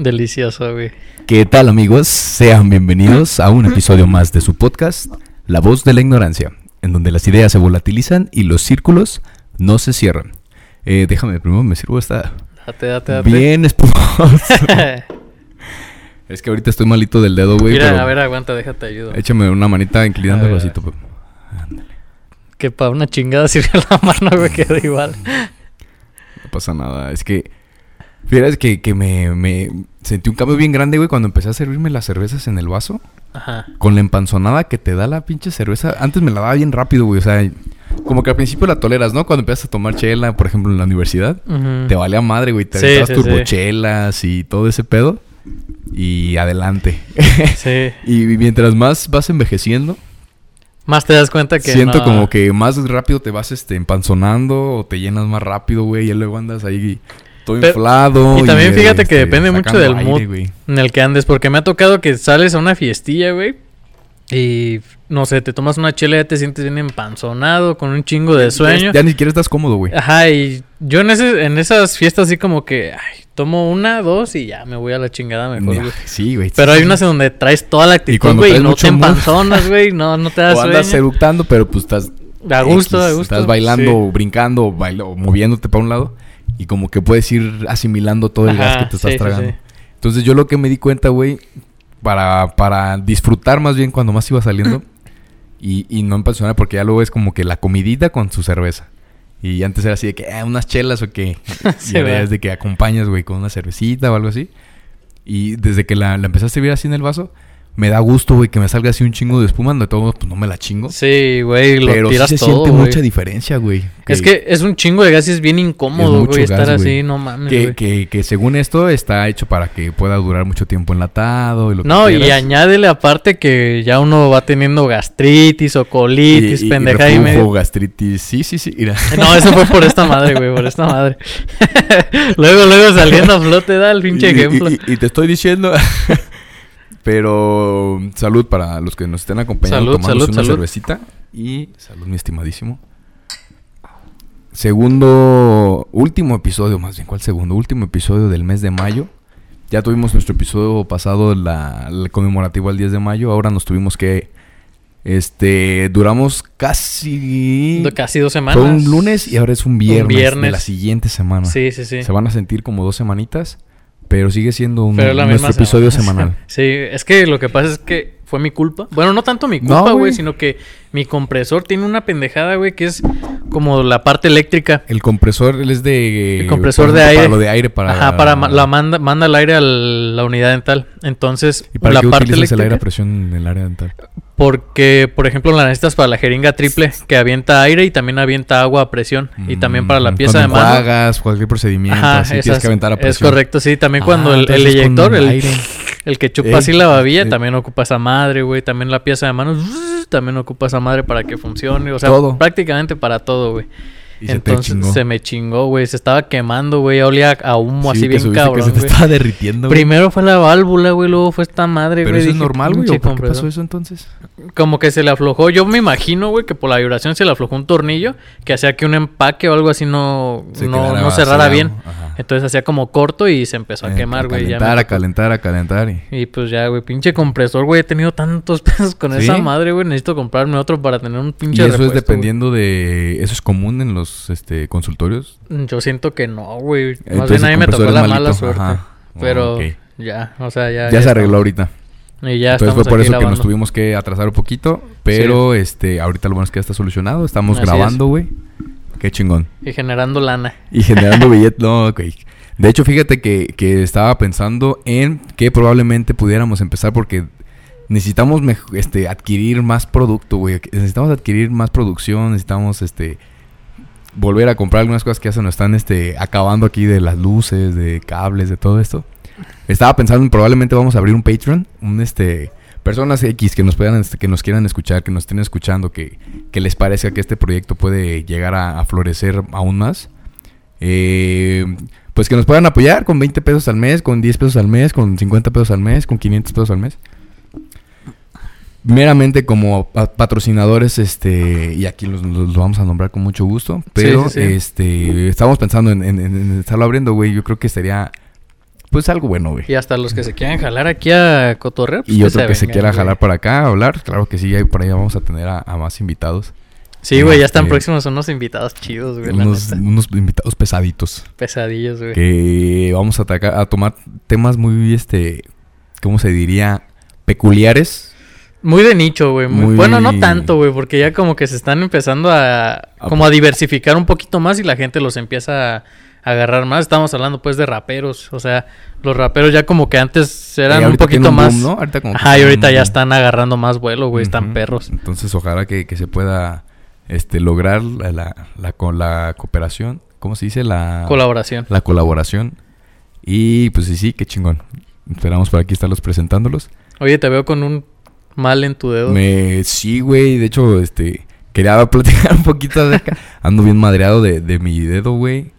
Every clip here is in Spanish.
Delicioso, güey. ¿Qué tal amigos? Sean bienvenidos a un episodio más de su podcast, La voz de la ignorancia, en donde las ideas se volatilizan y los círculos no se cierran. Eh, déjame, primero me sirvo esta Date, date, date. bien espumoso. es que ahorita estoy malito del dedo, güey. Mira, pero a ver, aguanta, déjate ayudo. Échame una manita inclinando el vasito. pues. Que para una chingada sirve la mano, güey, queda igual. No pasa nada. Es que. Fíjate que, que me, me sentí un cambio bien grande, güey, cuando empecé a servirme las cervezas en el vaso. Ajá. Con la empanzonada que te da la pinche cerveza. Antes me la daba bien rápido, güey. O sea, como que al principio la toleras, ¿no? Cuando empiezas a tomar chela, por ejemplo, en la universidad. Ujú. Te valía madre, güey. Te Sí, sí, sí. turbochelas y todo ese pedo. Y adelante. Sí. y mientras más vas envejeciendo, Más te das cuenta que siento no- como que más rápido te vas este, empanzonando o te llenas más rápido, güey. Y luego andas ahí Pero- inflado. y también fíjate que este, depende mucho del aire, mood. en el que andes. Porque me ha tocado que sales a una fiestilla, güey. Y no sé, te tomas una chela y ya te sientes bien empanzonado, con un chingo de sueño. Ya ni siquiera estás cómodo, güey. Ajá, y yo en, ese, en esas fiestas así como que, ay, tomo una, dos y ya me voy a la chingada mejor, güey. Sí, güey. Pero hay unas en donde traes toda la actitud, güey, y no te empanzonas, güey, no, no te das O andas sueño. eructando, pero pues estás A gusto, X, a gusto. Estás bailando, sí. brincando, o, baila- o moviéndote para un lado. Y como que puedes ir asimilando todo el gas que te estás sí, tragando. sí. Entonces yo lo que me di cuenta, güey, para, para disfrutar más bien cuando más iba saliendo. y, y no empanzonar porque ya luego es como que la comidita con su cerveza. Y antes era así de que, ah, unas chelas o qué. Sí, y ahora es de que acompañas, güey, con una cervecita o algo así. Y desde que la, la empezaste a servir así en el vaso, me da gusto, güey, que me salga así un chingo de espuma. De todo modo, pues no me la chingo. Sí, güey, lo pero sí tiras se todo, siente güey. mucha diferencia, güey. Es que es un chingo de gas y es bien incómodo, güey, estar así, no mames, que, güey. que, que según esto está hecho para que pueda durar mucho tiempo enlatado y lo que No, y añádele aparte que ya uno va teniendo gastritis o colitis, Y- y- y medio. gastritis. Sí, sí, sí. Mira. No, eso fue por esta madre, güey, por esta madre. luego, luego saliendo a flote, da el pinche ejemplo. Y te estoy diciendo. Pero salud para los que nos estén acompañando Salud, salud, una salud. cervecita. Y salud, mi estimadísimo. Segundo, último episodio, más bien, ¿cuál segundo? Último episodio del mes de mayo. Ya tuvimos nuestro episodio pasado, la, el conmemorativo al 10 de mayo. Ahora nos tuvimos que. Este. Duramos casi. Casi dos semanas. Fue un lunes y ahora es un viernes, de viernes. la siguiente semana. Sí, sí, sí. Se van a sentir como dos semanitas, pero sigue siendo un, Pero la nuestro episodio semana. semanal. Sí, es que lo que pasa es que fue mi culpa. Bueno, no tanto mi culpa, güey. sino que mi compresor tiene una pendejada, güey, que es como la parte eléctrica. El compresor él es de... El compresor de aire. Para lo de aire, para... Ajá, para ma- la manda, manda el aire a la unidad dental. Entonces, ¿Y para la qué parte utilizas el aire a eléctrica. presión en el área dental? Porque, por ejemplo, la necesitas para la jeringa triple, que avienta aire y también avienta agua a presión. Y también para la Mm, pieza de mano. enjuagas, cualquier procedimiento, así tienes que aventar a Es presión. correcto, sí. También Ah, cuando el, el con eyector, el, aire. El que chupa Eh, así la babilla, eh. también ocupa esa madre, güey. También la pieza de manos, también ocupa esa madre para que funcione. O sea, Todo. prácticamente para todo, güey. Y Entonces se me chingó, güey. Se estaba quemando, güey. Olía a humo Sí, así bien subiste que cabrón, se te güey. estaba derritiendo, güey. Primero fue la válvula, güey. Luego fue esta madre, Pero güey. eso es normal, güey. "Pinche ¿o ¿Por qué pasó compresor". eso entonces? Como que se le aflojó. Yo me imagino, güey, que por la vibración se le aflojó un tornillo que hacía que un empaque o algo así no, Se no, no cerrara bien. Ajá. Entonces hacía como corto y se empezó a Eh, quemar, güey. me calentar, a calentar, a calentar. Y... Y pues ya, güey, pinche compresor, güey. He tenido tantos pesos con ¿Sí? esa madre, güey. Necesito comprarme otro para tener un Y pinche eso es dependiendo de... ¿Eso es común en los este, consultorios? güey. Yo siento que no, güey. Más bien a mí me tocó la mala suerte. Ajá. Pero ya, o sea, ya. Ya, se arregló ahorita. Y ya Entonces fue por eso que nos tuvimos que atrasar un poquito. Pero este, ahorita lo bueno es que ya está solucionado. Estamos Así grabando, güey. Qué chingón. Y generando lana. Y generando billetes. No, ok. De hecho, fíjate que, que estaba pensando en que probablemente pudiéramos empezar porque necesitamos este, adquirir más producto, güey. Necesitamos adquirir más producción. Necesitamos este volver a comprar algunas cosas que ya se nos están este, acabando aquí de las luces, de cables, de todo esto. Estaba pensando en probablemente vamos a abrir un Patreon, un este personas X que nos puedan este, que nos quieran escuchar, que nos estén escuchando, que, que les parezca que este proyecto puede llegar a, a florecer aún más. Eh, pues que nos puedan apoyar con 20 pesos al mes, con 10 pesos al mes, con 50 pesos al mes, con 500 pesos al mes. Meramente como pa- patrocinadores, este, y aquí los, los- los vamos a nombrar con mucho gusto, pero sí, sí. este, estamos pensando en, en- en- en estarlo abriendo, güey. Yo creo que sería pues algo bueno, güey. Y hasta los que se quieran jalar aquí a cotorrear. pues, Y otro que se quiera jalar para acá a hablar, claro que sí, ahí por ahí vamos a tener a, a más invitados. Sí, güey, ya están Este, próximos unos invitados chidos, güey. Unos, unos invitados pesaditos. Pesadillos, güey. Que vamos a, atacar, a tomar temas muy, este, ¿cómo se diría? Peculiares. Muy de nicho, güey. muy- Muy- Bueno, no tanto, güey, porque ya como que se están empezando a... Como a diversificar un poquito más y la gente los empieza a agarrar más. Estamos hablando, pues, de raperos. O sea, los raperos ya como que antes eran un poquito más... Ahorita como Ajá, y ahorita ya están agarrando más vuelo, güey. Están perros. Entonces, ojalá que, que se pueda este, lograr la, la, la, co- la cooperación. ¿Cómo se dice? La, Colaboración. la colaboración. Y pues sí, sí, qué chingón. Esperamos por aquí estarlos presentándolos. Oye, te veo con un mal en tu dedo. Me, sí, güey. De hecho, este, quería platicar un poquito acerca. Ando bien madreado de, de mi dedo, güey.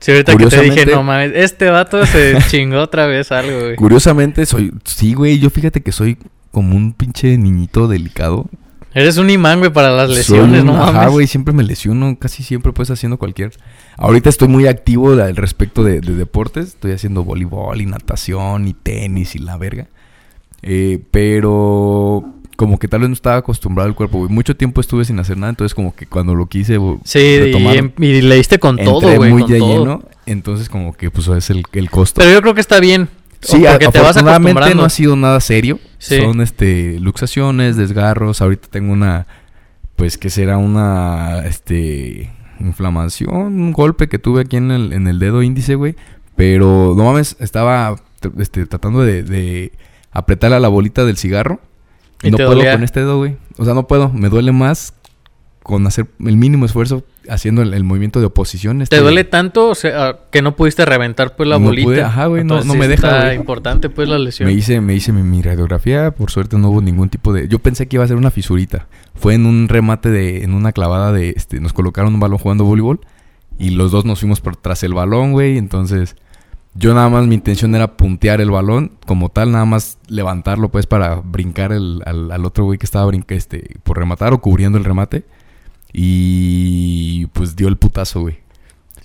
Sí, ahorita que te dije, no mames, este vato se chingó otra vez algo, güey. Curiosamente, soy, sí, güey. Yo fíjate que soy como un pinche niñito delicado. Eres un imán, güey, para las Soy lesiones, un- no Ajá, mames. güey, siempre me lesiono, casi siempre pues haciendo cualquier. Ahorita estoy muy activo al respecto de, de deportes, estoy haciendo voleibol y natación y tenis y la verga. Eh, pero como que tal vez no estaba acostumbrado al cuerpo, güey. Mucho tiempo estuve sin hacer nada, entonces como que cuando lo quise Sí, y, retomar, em- y le diste con todo, güey. muy con todo. lleno, entonces como que pues es el, el costo. Pero yo creo que está bien. Sí, porque te vas acostumbrando. no ha sido nada serio. Sí. Son este luxaciones, desgarros. Ahorita tengo una, pues que será una, este, inflamación, un golpe que tuve aquí en el, en el dedo índice, güey. Pero no mames, estaba este, tratando de, de apretar a la bolita del cigarro. Y, ¿Y no puedo dolía? con este dedo, güey. O sea, no puedo. Me duele más con hacer el mínimo esfuerzo haciendo el, el movimiento de oposición. ¿Te este, duele tanto o sea, que no pudiste reventar pues la No bolita? pude, ajá, güey, no- no me deja, Está güey. importante pues la lesión. Me hice, me hice mi, mi radiografía, por suerte no hubo ningún tipo de... Yo pensé que iba a ser una fisurita. Fue en un remate de... En una clavada de... Este, nos colocaron un balón jugando voleibol. Y los dos nos fuimos por tras el balón, güey. Entonces... Yo nada más mi intención era puntear el balón. Como tal, nada más levantarlo pues para brincar el, al, otro güey que estaba brinca, este, por rematar o cubriendo el remate. Y pues dio el putazo, güey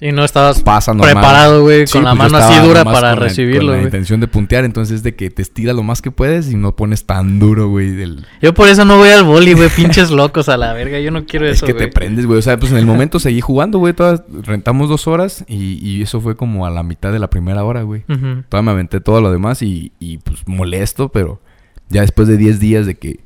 Y no estabas pasa preparado, güey, Sí, con la pues yo mano así dura para la- recibirlo, Con la güey. intención de puntear, entonces es de que te estiras lo más que puedes y no pones tan duro, güey. del- Yo por eso no voy al boli, güey, pinches locos a la verga. Yo no quiero Es eso, que te güey. prendes, güey. O sea, pues en el momento seguí jugando, güey. Todas, rentamos dos horas y, y eso fue como a la mitad de la primera hora, güey. Todavía me aventé todo lo demás y, y, pues molesto, pero ya después de 10 días de que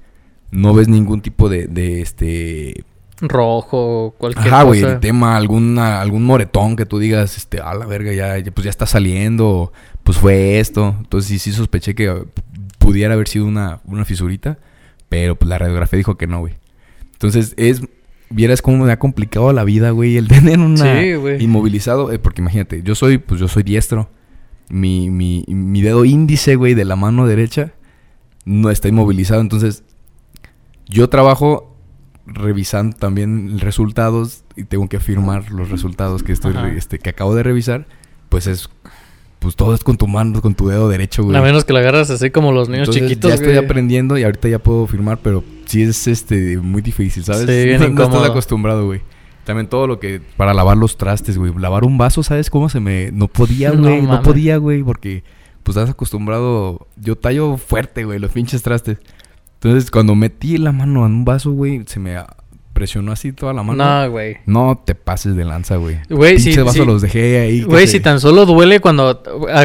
no ves ningún tipo de, de este... Rojo, cualquier Ajá, güey, el tema, alguna, algún moretón que tú digas, este, a la verga, ya, ya, pues ya está saliendo, pues fue esto. Entonces sí, sí sospeché que pudiera haber sido una, una fisurita, pero pues la radiografía dijo que no, güey. Entonces es, vieras cómo me ha complicado la vida, güey, el tener una Sí, güey. inmovilizado, eh, porque imagínate, yo soy, pues yo soy diestro, mi, mi, mi dedo índice, güey, de la mano derecha, no está inmovilizado, entonces yo trabajo revisando también resultados y tengo que firmar los resultados que estoy este que acabo de revisar, pues es pues todo es con tu mano, con tu dedo derecho, güey. A menos que lo agarras así como los niños Entonces, chiquitos, ya estoy güey. aprendiendo y ahorita ya puedo firmar, pero sí es este muy difícil, ¿sabes? Sí, bien no, no estás acostumbrado, güey. También todo lo que para lavar los trastes, güey. Lavar un vaso, ¿sabes cómo se me no podía, No güey? No, mames. podía, güey, porque pues estás acostumbrado, yo tallo fuerte, güey, los pinches trastes. Entonces, cuando metí la mano en un vaso, güey, se me presionó así toda la mano. No, güey. No te pases de lanza, güey. Güey, sí, vasos sí. los dejé ahí. Güey, si tan solo duele cuando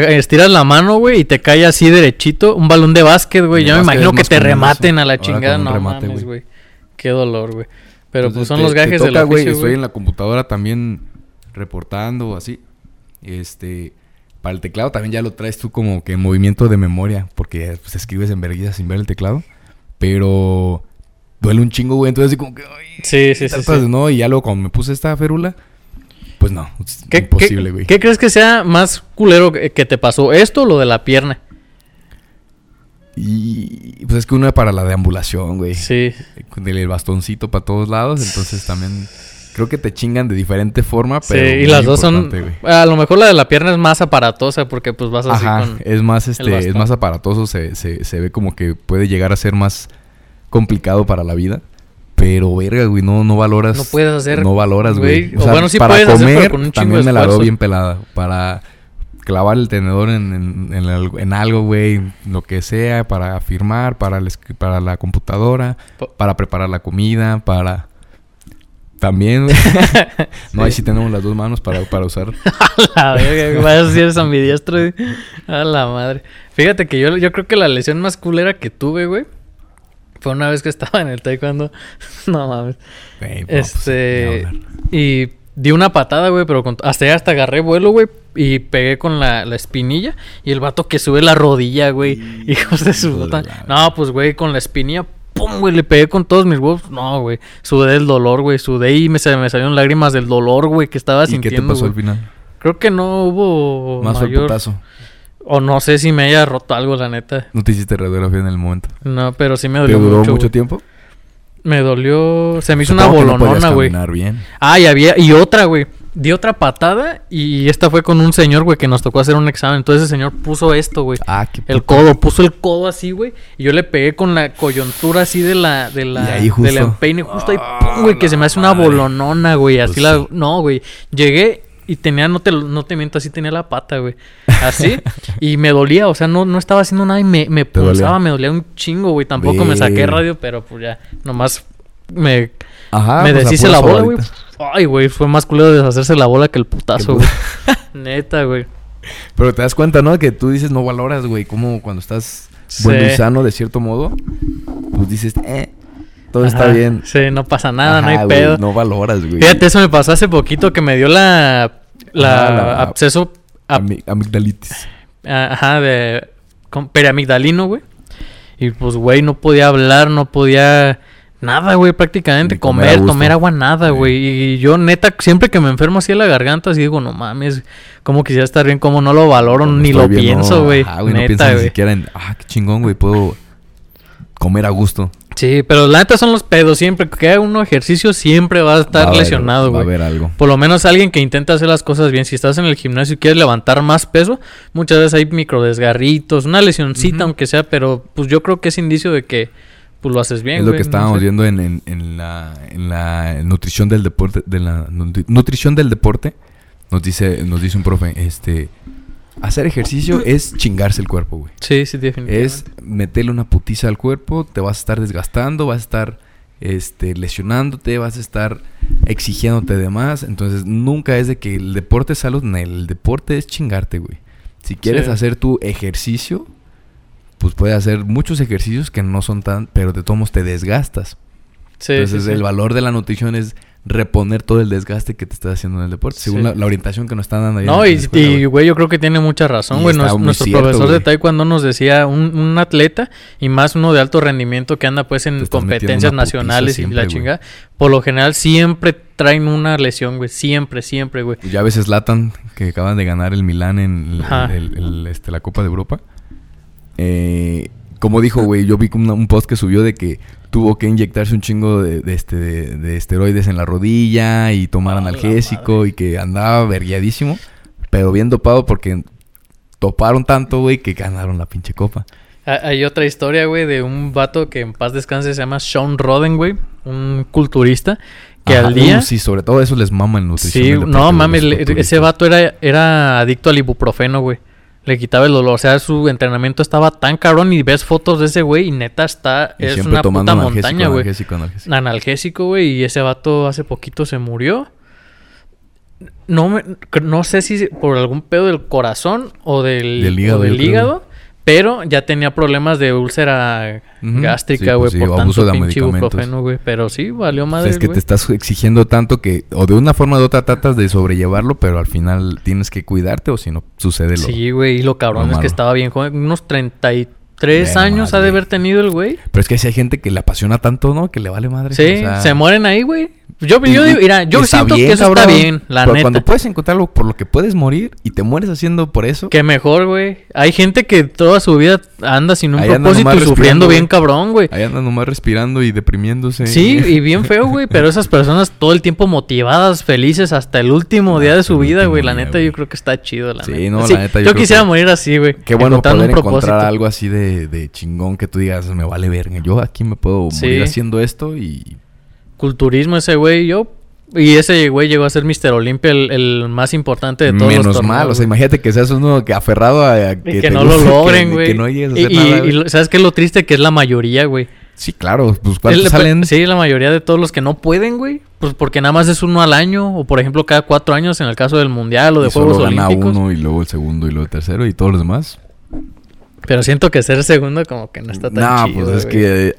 estiras la mano, güey, y te cae así derechito, un balón de básquet, güey. De Yo me imagino que te rematen eso. a la chingada. No remate, mames, güey. Qué dolor, güey. Pero pues son te- los gajes del toca, güey, Estoy en la computadora también reportando o así. Este, para el teclado también ya lo traes tú como que en movimiento de memoria, porque pues, escribes en vergüenza sin ver el teclado. Pero duele un chingo, güey. Entonces, así como que, ay, Sí, sí, sí. tratas sí. no. Y ya luego cuando me puse esta férula, pues no, es ¿Qué, imposible, güey. ¿Qué crees que sea más culero que, te pasó? ¿Esto o lo de la pierna? Y pues es que uno para la deambulación, güey. Sí. Con el bastoncito para todos lados, entonces también creo que te chingan de diferente forma, Sí, pero y muy las dos son... A lo mejor la de la pierna es más aparatosa porque pues vas así Ajá, con... es más este, es más aparatoso, se, se, se ve como que puede llegar a ser más complicado para la vida. Pero verga, güey, no, no valoras. No puedes hacer, No valoras, güey. O bueno, sí para puedes hacer, comer, pero con un chingo también me la veo esfuerzo. bien pelada. Para clavar el tenedor en, en, en algo- en algo, güey, lo que sea, para firmar, para, el para la computadora, para preparar la comida, para... También, güey. No, ahí sí tenemos las dos manos para, para usar. La verga, vaya si eres ambidiestro. A la madre. Fíjate que yo, yo creo que la lesión más culera que tuve, güey, fue una vez que estaba en el taekwondo. no mames. Pues, este. y di una patada, güey, pero con- hasta hasta agarré vuelo, güey. Y pegué con la, la espinilla. Y el vato que sube la rodilla, güey. Hijos de su puta. No, pues, güey, con la espinilla. ¡Pum, güey! Le pegué con todos mis huevos. No, güey. Sudé del dolor, güey. Sudé y me, me salieron lágrimas del dolor, güey, que estaba ¿Y qué sintiendo. te pasó al final? Creo que no hubo Más el mayor... putazo. O no sé si me haya roto algo, la neta. No te hiciste radiografía en el momento. No, pero sí me ¿Te dolió duró mucho. mucho, tiempo? Me dolió... Se me hizo una Supongo no bolonona, güey. bien. ah, y había... Y otra, güey. Di otra patada y esta fue con un señor, güey, que nos tocó hacer un examen. Entonces el señor puso esto, güey. Ah, qué El codo, puso el codo así, güey. Y yo le pegué con la coyuntura así de la, de la, del justo. empeine, justo ahí, Ah, pum, güey, que se me hace una bolonona, güey. Así Pues la, sí. no, güey. Llegué y tenía, no te, no te miento, así tenía la pata, güey. Así. y me dolía, o sea, no, no estaba haciendo nada y me, me pulsaba, dolía. me dolía un chingo, güey. Tampoco me saqué radio, pero pues ya, nomás me, Ajá. me pues, deshice la bola, güey. Ay, güey, fue más culero deshacerse la bola que el putazo, güey. Neta, güey. Pero te das cuenta, ¿no? Que tú dices no valoras, güey. Como cuando estás Sí. bueno y sano de cierto modo, pues dices, eh, todo está bien. Sí, no pasa nada, no hay güey, pedo. No valoras, güey. Fíjate, eso me pasó hace poquito que me dio la, la, Ajá, la- absceso, ap- Ami- amigdalitis. ajá, de con periamigdalino, güey. Y pues, güey, no podía hablar, no podía nada, güey, prácticamente. Ni comer Comer, tomar agua, nada, Sí. güey. Y yo, neta, siempre que me enfermo así de la garganta, así digo, no mames, como quisiera estar bien, como no lo valoro, ni lo bien, pienso, no, güey. ajá, güey, no piensas ni güey. siquiera en, ah, qué chingón, güey, puedo comer a gusto. Sí, pero la neta son los pedos. Siempre que haga uno ejercicio, siempre va a estar Va a haber- lesionado, Va a güey. haber algo. Por lo menos alguien que intenta hacer las cosas bien. Si estás en el gimnasio y quieres levantar más peso, muchas veces hay microdesgarritos, una lesioncita, aunque sea, pero pues yo creo que es indicio de que pues lo haces bien. es lo güey, que no estábamos sé. viendo en, en- en la, en la nutrición del deporte, de la nutri- nutrición del deporte. Nos dice, nos dice un profe, este, hacer ejercicio es chingarse el cuerpo, güey. Sí, sí, definitivamente. Es meterle una putiza al cuerpo, te vas a estar desgastando, vas a estar este, lesionándote, vas a estar exigiéndote de más. Entonces, nunca es de que el deporte es salud, el deporte es chingarte, güey. Si quieres Sí. hacer tu ejercicio, pues puedes hacer muchos ejercicios que no son tan, pero de todos modos te desgastas. Sí, Entonces, sí, sí. el valor de la nutrición es reponer todo el desgaste que te estás haciendo en el deporte, según la, la orientación que nos están dando ahí No, y, güey. yo creo que tiene mucha razón, güey. Nos- nuestro cierto, profesor de güey. taekwondo nos decía, un, un atleta, y más uno de alto rendimiento que anda pues en competencias nacionales y la güey. chingada, por lo general siempre traen una lesión, güey. Siempre, siempre, güey. Ya ves Zlatan, que acaban de ganar el Milán en el- Ajá. el- el, este, la Copa de Europa. Eh, como dijo, güey, yo vi un, un post que subió de que tuvo que inyectarse un chingo de, de este, de, de esteroides en la rodilla y tomar A la analgésico y que andaba verguiadísimo, pero bien dopado porque toparon tanto, güey, que ganaron la pinche copa. Ha- Hay otra historia, güey, de un vato que en paz descanse se llama Sean Roden, güey. Un culturista que Ajá, al día... uh, sí, sobre todo eso les mama el nutrición. Sí, no mames, ese vato era, era adicto al ibuprofeno, güey. Le quitaba el dolor, o sea, su entrenamiento estaba tan cabrón y ves fotos de ese güey y neta está, Y es una puta analgésico, montaña, güey. analgésico, güey, y ese vato hace poquito se murió. No me, no sé si por algún pedo del corazón o del, Del o del hígado, pero ya tenía problemas de úlcera gástrica, sí, güey, pues sí, por abuso tanto de pinche güey. Pero sí, valió O madre, sea, es que te estás exigiendo tanto que, o de una forma o de otra tratas de sobrellevarlo, pero al final tienes que cuidarte o si no sucede lo. Sí, güey, y lo cabrón lo es que estaba bien joven, unos 33 Bueno, años ha de haber tenido el güey. Pero es que si hay gente que le apasiona tanto, ¿no? Que le vale madre. Sí, o sea, se mueren ahí, güey. Yo, yo, y- mira, yo siento bien, que eso cabrón, está bien, la pero neta. cuando puedes encontrarlo por lo que puedes morir y te mueres haciendo por eso. Que mejor, güey. Hay gente que toda su vida anda sin un Ahí propósito y sufriendo bien cabrón, güey. Ahí andan nomás respirando y deprimiéndose. Sí, y bien feo, güey. Pero esas personas todo el tiempo motivadas, felices hasta el último día de su vida, güey. La neta, yo creo que está chido, la Sí, neta. no, la neta, yo quisiera que- morir así, güey. Qué bueno poder un encontrar algo así de, de chingón que tú digas, me vale verga. Yo aquí me puedo Sí. morir haciendo esto y Culturismo ese güey. Yo Y ese güey llegó a ser Mr. Olympia, el, el más importante de todos Menos los torneos. mal, o sea, imagínate que seas uno que aferrado a, que, no lo logren, güey. Que no llegues a Y- hacer y, nada, y güey. lo- ¿sabes qué es lo triste? Que es la mayoría, güey. Sí, claro, pues ¿cuántos El- salen? Sí, la mayoría de todos los que no pueden, güey. Pues porque nada más es uno al año. O por ejemplo, cada cuatro años en el caso del Mundial o de Y solo Juegos gana Olímpicos. uno y luego el segundo y luego el tercero y todos los demás. Pero siento que ser segundo como que no está tan No, chido, pues es güey. que... eh,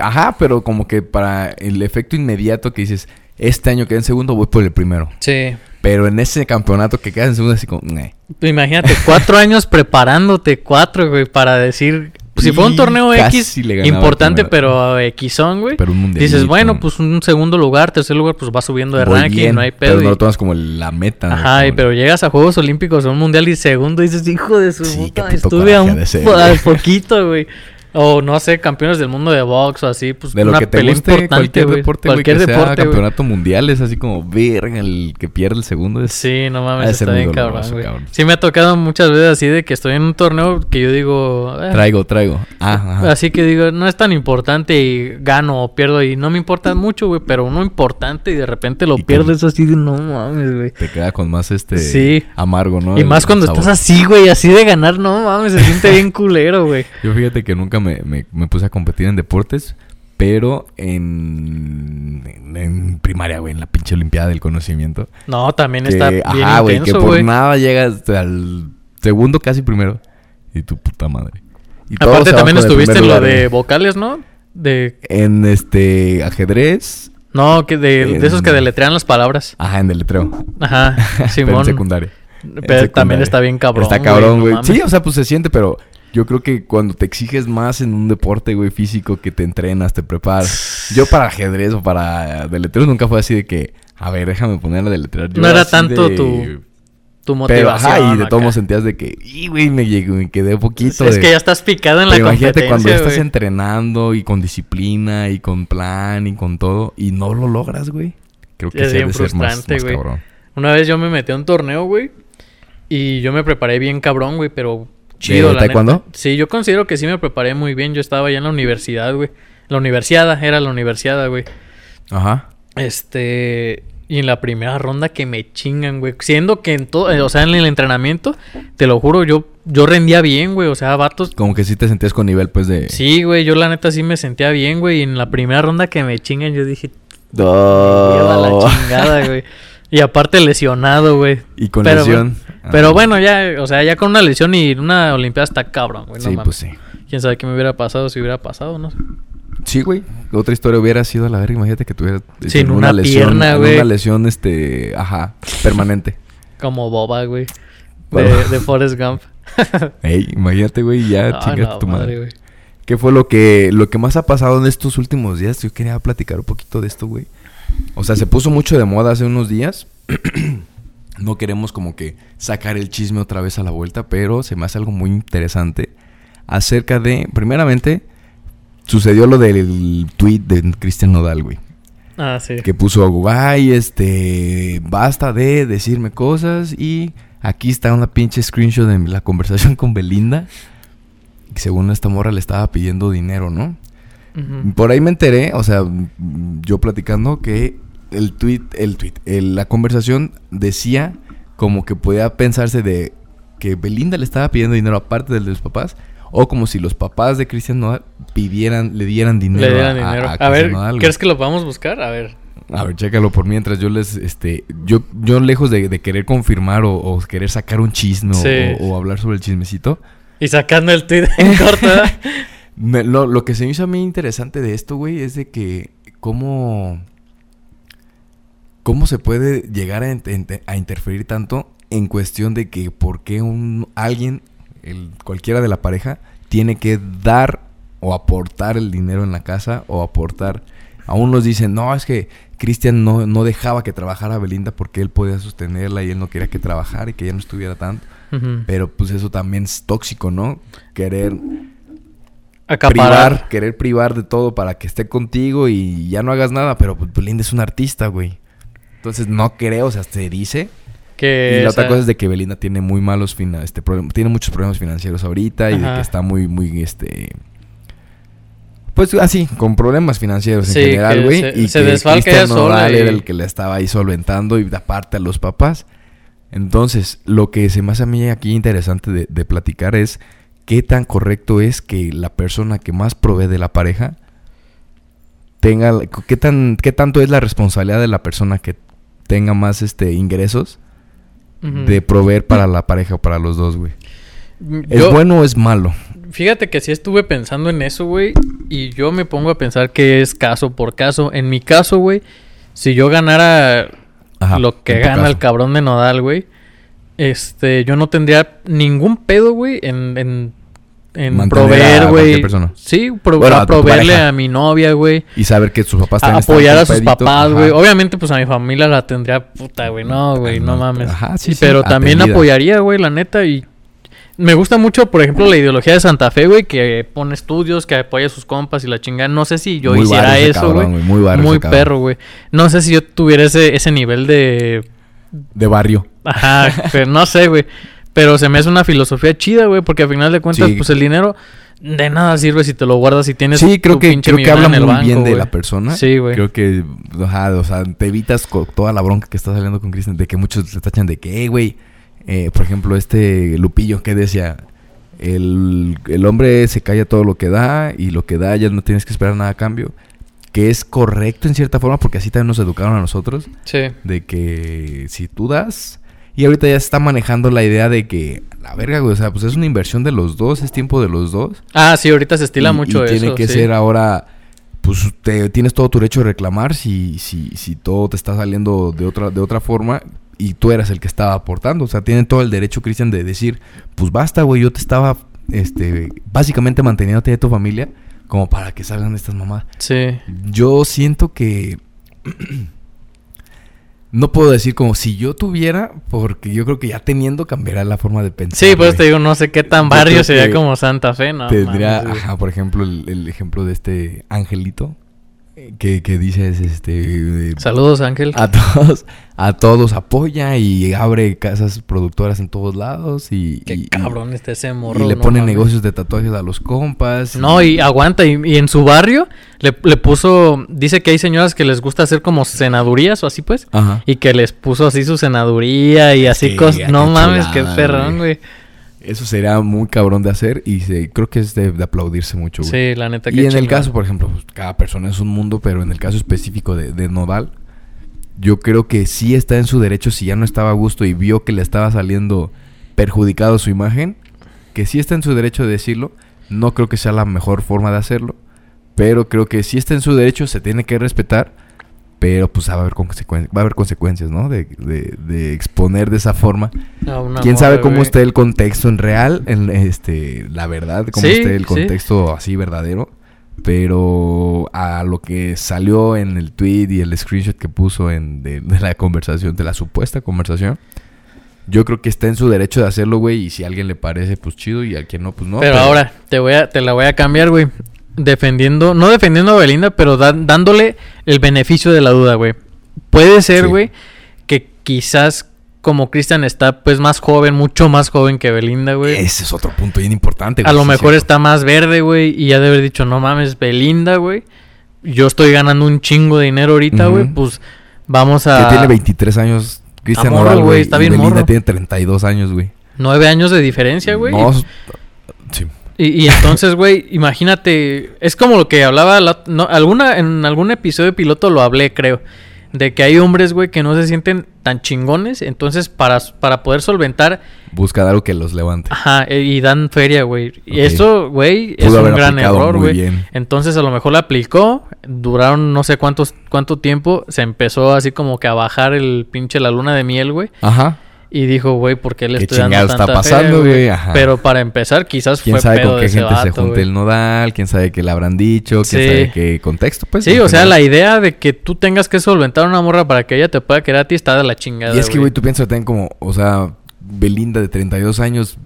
Ajá, pero como que para el efecto inmediato que dices, este año quedé en segundo, voy por el primero. Sí. Pero en ese campeonato que quedas en segundo, así como... "Neh". Imagínate, cuatro años preparándote, cuatro, güey, para decir... Si fue un torneo X importante, el primero. pero Xon, güey. Pero un. Dices, bueno, pues un segundo lugar, tercer lugar, pues va subiendo de Voy ranking, bien, no hay Pero pedo. no y- lo tomas como la meta. Ajá, y pero llegas a Juegos Olímpicos o un mundial y segundo dices, hijo de su Sí, puta, estuve a un de ser, po- güey. al poquito, güey. O no sé, campeones del mundo de box o así, pues De lo una que te pelea guste, importante, cualquier güey. deporte, cualquier que sea deporte, campeonato mundial es así como, verga, el que pierde el segundo es... Sí, no mames, está bien cabrón, cabrón. Sí me ha tocado muchas veces así de que estoy en un torneo que yo digo... eh, Traigo, traigo. Ah, ajá. Así que digo, no es tan importante y gano o pierdo y no me importa mucho, güey, pero uno importante y de repente lo pierdes así de no mames, güey. Te queda con más este... Sí. Amargo, ¿no? Y El- más cuando estás así, güey, así de ganar, no mames, se siente bien culero, güey. Yo fíjate que nunca me, me- me puse a competir en deportes, pero en, en, en primaria, güey, en la pinche olimpiada del conocimiento. No, también Que, está bien ajá, güey, que por güey. nada llegas al segundo casi primero. Y tu puta madre. Y Aparte también estuviste en lo de vocales, ¿no? De En este ajedrez. no, que de, de esos que deletrean las palabras. Ajá, en deletreo. Ajá, Pero en Simón. secundaria. Pero también está bien cabrón. Está cabrón, güey. sí, o sea, pues se siente, pero yo creo que cuando te exiges más en un deporte, güey, físico, que te entrenas, te preparas. Yo para ajedrez o para deletreos nunca fue así de que, a ver, déjame poner a deletrear. Yo No era tanto de- tu tu Pero, motivación. ajá, y de todos sentías de que, y güey, me, llegué- me quedé poquito. Es de- que ya estás picado en la Pero imagínate competencia, cuando estás entrenando y con disciplina y con plan y con todo y no lo logras, güey. Creo que Es sí bien ser más, más güey. cabrón. Una vez yo me metí a un torneo, güey. Y yo me preparé bien cabrón, güey, pero chido, ¿De taekwondo? Sí, yo considero que sí me preparé muy bien. Yo estaba allá en la universidad, güey. La universidad, era la universidad, güey. Ajá. Este. Y en la primera ronda que me chingan, güey. Siendo que en todo. eh, O sea, en el entrenamiento, te lo juro, yo, yo rendía bien, güey. O sea, vatos. Como que sí te sentías con nivel, pues, de... Sí, güey, yo la neta sí me sentía bien, güey. Y en la primera ronda que me chingan, yo dije, No. lleva la chingada, güey. Y aparte lesionado, güey. Y con Pero lesión. Pero bueno, ya, o sea, ya con una lesión y una olimpiada está cabrón, güey. no Sí, mames. pues sí. Quién sabe qué me hubiera pasado si hubiera pasado, ¿no? Sí, güey. Otra historia hubiera sido a la verga. Imagínate que tuvieras Sin en una lesión, pierna, güey. Una lesión, este, ajá, permanente. Como boba, güey. De, de Forrest Gump. Ey, imagínate, güey, ya no, tu madre. güey. ¿Qué fue lo que, lo que más ha pasado en estos últimos días? Yo quería platicar un poquito de esto, güey. O sea, se puso mucho de moda hace unos días. no queremos como que sacar el chisme otra vez a la vuelta, pero se me hace algo muy interesante acerca de, primeramente, sucedió lo del tweet de Cristian Nodal, güey. Ah, sí. Que puso, ay, este, basta de decirme cosas y aquí está una pinche screenshot de la conversación con Belinda. Que según esta morra le estaba pidiendo dinero, ¿no? Por ahí me enteré, o sea, yo platicando que el tweet, el tweet, el- la conversación decía como que podía pensarse de que Belinda le estaba pidiendo dinero aparte del de los papás, o como si los papás de Cristian Nodal pidieran, le dieran dinero. Le dieran a- a- dinero. a A, Cristian ver, Nodal. ¿crees que lo podamos buscar? A ver. A ver, chécalo por mientras yo les, este, yo, yo lejos de, de querer confirmar o, o querer sacar un chisme o- Sí. o, o hablar sobre el chismecito, Y sacando el tweet en corto. lo, lo que se me hizo a mí interesante de esto, güey, es de que cómo, cómo se puede llegar a, interferir tanto en cuestión de que por qué un, alguien, el, cualquiera de la pareja, tiene que dar o aportar el dinero en la casa o aportar... Aún nos dicen, no, es que Cristian no, no dejaba que trabajara Belinda porque él podía sostenerla y él no quería que trabajara y que ella no estuviera tanto. Pero pues eso también es tóxico, ¿no? Querer Acaparar. privar, querer privar de todo para que esté contigo y ya no hagas nada, pero pues Belinda es un artista, güey. Entonces no creo, o sea, se dice. Que y la otra cosa es de que Belinda tiene muy malos fina- este tiene muchos problemas financieros ahorita y de que está muy muy este Pues así, con problemas financieros Sí, en general, güey. Y se que Cristian Nodal y- era el que le estaba ahí solventando y aparte a los papás. Entonces, lo que se me hace a mí aquí interesante de, de platicar es qué tan correcto es que la persona que más provee de la pareja tenga... ¿Qué, tan, qué tanto es la responsabilidad de la persona que tenga más este ingresos de proveer para la pareja o para los dos, güey? ¿Es Yo- bueno o es malo? Fíjate que sí estuve pensando en eso, güey. Y yo me pongo a pensar que es caso por caso. En mi caso, güey, si yo ganara Ajá, lo que gana el cabrón de Nodal, güey, este, yo no tendría ningún pedo, güey, en, en, en Mantener proveer, a güey. Sí, pro- Bueno, a proveerle a mi novia, güey. Y saber que sus papás también apoyar a sus pedito. papás, güey. Obviamente, pues a mi familia la tendría puta, güey. No, güey, no No, mames. ajá, sí, sí, Pero también apoyaría, güey, la neta. Y me gusta mucho, por ejemplo, la ideología de Santa Fe, güey, que pone estudios, que apoya a sus compas y la chingada. No sé si yo Muy hiciera eso, güey. muy cabrón. perro, güey. No sé si yo tuviera ese, ese nivel de... De barrio. Ajá, pero no sé, güey. Pero se me hace una filosofía chida, güey, porque al final de cuentas, Sí. pues el dinero de nada sirve si te lo guardas y tienes Sí, creo tu que, creo que habla muy banco, bien de la persona. Sí, güey. Creo que, ajá, o sea, te evitas toda la bronca que está saliendo con Cristian, de que muchos le tachan de que, "Ey, güey, eh, por ejemplo, este Lupillo que decía, el, el hombre se calla todo lo que da y lo que da ya no tienes que esperar nada a cambio. Que es correcto en cierta forma porque así también nos educaron a nosotros. Sí. De que si tú das. Y ahorita ya se está manejando la idea de que, la verga, güey, o sea, pues es una inversión de los dos, es tiempo de los dos. Ah, sí, ahorita se estila Y- mucho y eso. tiene que sí. ser ahora, pues te, tienes todo tu derecho de reclamar si, si, si todo te está saliendo de otra, de otra forma y tú eras el que estaba aportando. O sea, tienen todo el derecho, Cristian, de decir, pues basta, güey, yo te estaba, este, básicamente manteniéndote de tu familia como para que salgan estas mamás. Sí. Yo siento que... No puedo decir como si yo tuviera, porque yo creo que ya teniendo cambiará la forma de pensar. Sí, pues güey. te digo, no sé qué tan barrio sería como Santa Fe, ¿no? Tendría, ajá, por ejemplo, el, el ejemplo de este angelito que, que dices, este, eh, Saludos, Ángel. a todos, a todos apoya y abre casas productoras en todos lados y, Qué y- cabrón está ese y morro. le no pone mames. negocios de tatuajes a los compas. No, y aguanta. Y, y en su barrio le, le puso. Dice que hay señoras que les gusta hacer como senadurías o así, pues. Ajá. Y que les puso así su senaduría y así Sí, cosas. No mames, qué perrón, güey. güey. Eso sería muy cabrón de hacer y se- creo que es de, de aplaudirse mucho, güey. Sí, la neta que Y en el caso, por ejemplo, pues, cada persona es un mundo, pero en el caso específico de, de Nodal, yo creo que sí está en su derecho si ya no estaba a gusto y vio que le estaba saliendo perjudicado su imagen, que sí está en su derecho de decirlo. No creo que sea la mejor forma de hacerlo, pero creo que sí está en su derecho, se tiene que respetar, pero pues va a haber, va a haber consecuencias, ¿no? De, de- de exponer de esa forma. ¿Quién sabe cómo esté el contexto en real? En, este, la verdad, cómo Sí, esté el sí. contexto así verdadero. Pero a lo que salió en el tweet y el screenshot que puso en de, de la conversación, de la supuesta conversación, yo creo que está en su derecho de hacerlo, güey. Y si a alguien le parece, pues chido. Y a quien no, pues no. pero, ahora, te voy a, te la voy a cambiar, güey. Defendiendo, no defendiendo a Belinda, pero da- dándole el beneficio de la duda, güey. Puede ser, Sí. güey, que quizás como Cristian está pues más joven, mucho más joven que Belinda, güey. Ese es otro punto bien importante, A lo sí, mejor está más verde, güey, y ya de haber dicho, no mames, Belinda, güey. Yo estoy ganando un chingo de dinero ahorita, güey. Pues vamos a... Que tiene 23 años. Cristian Nodal, güey, está y bien Belinda morro. tiene 32 años, güey. Nueve años de diferencia, güey. No, sí. Y, y entonces, güey, imagínate, es como lo que hablaba, la- no, alguna, en algún episodio piloto lo hablé, creo, de que hay hombres, güey, que no se sienten tan chingones, entonces para, para poder solventar, Busca algo que los levante. ajá, e- y dan feria, güey. Y eso, güey, es un gran error, güey. Entonces a lo mejor la aplicó, duraron no sé cuántos, cuánto tiempo, se empezó así como que a bajar el pinche la luna de miel, güey. Ajá. Y dijo, güey, ¿por qué le ¿Qué estoy dando chingado está tanta pasando, güey? Pero para empezar, quizás ¿Quién fue sabe pedo con qué gente se vato, güey. el nodal? ¿Quién sabe qué le habrán dicho? ¿Quién Sí. sabe qué contexto? Pues, Sí, o sea, la idea de que tú tengas que solventar una morra para que ella te pueda querer a ti está de la chingada. Y es que, güey, tú piensas también como, o sea, Belinda de 32 años,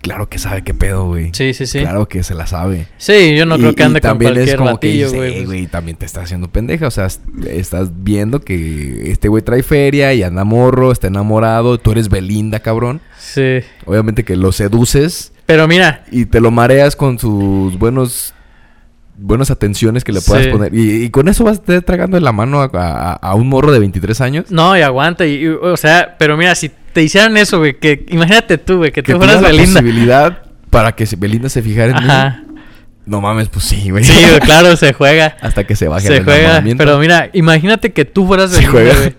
claro que sabe qué pedo, güey. Sí, sí, sí. Claro que se la sabe. Sí, yo no Y- creo que ande con también es cualquier como que batillo, güey. "Eh, pues. güey, también te está haciendo pendeja. O sea, est- estás viendo que este güey trae feria y anda morro, está enamorado. Tú eres Belinda, cabrón. Sí. Obviamente que lo seduces Pero mira, y te lo mareas con sus buenos buenas atenciones que le puedas Sí. poner. Y, y con eso vas a estar tragando de la mano a, a- a un morro de 23 años. No, y aguanta. Y, y, o sea, pero mira, si te hicieran eso, güey, que imagínate tú, güey, que, Que tú fueras la Belinda. posibilidad para que se- Belinda se fijara en mí. Ajá. No mames, pues sí, güey. Sí, güey, claro, se juega. Hasta que se baje Se el juega. Pero mira, imagínate que tú fueras Se Belinda, juega. güey.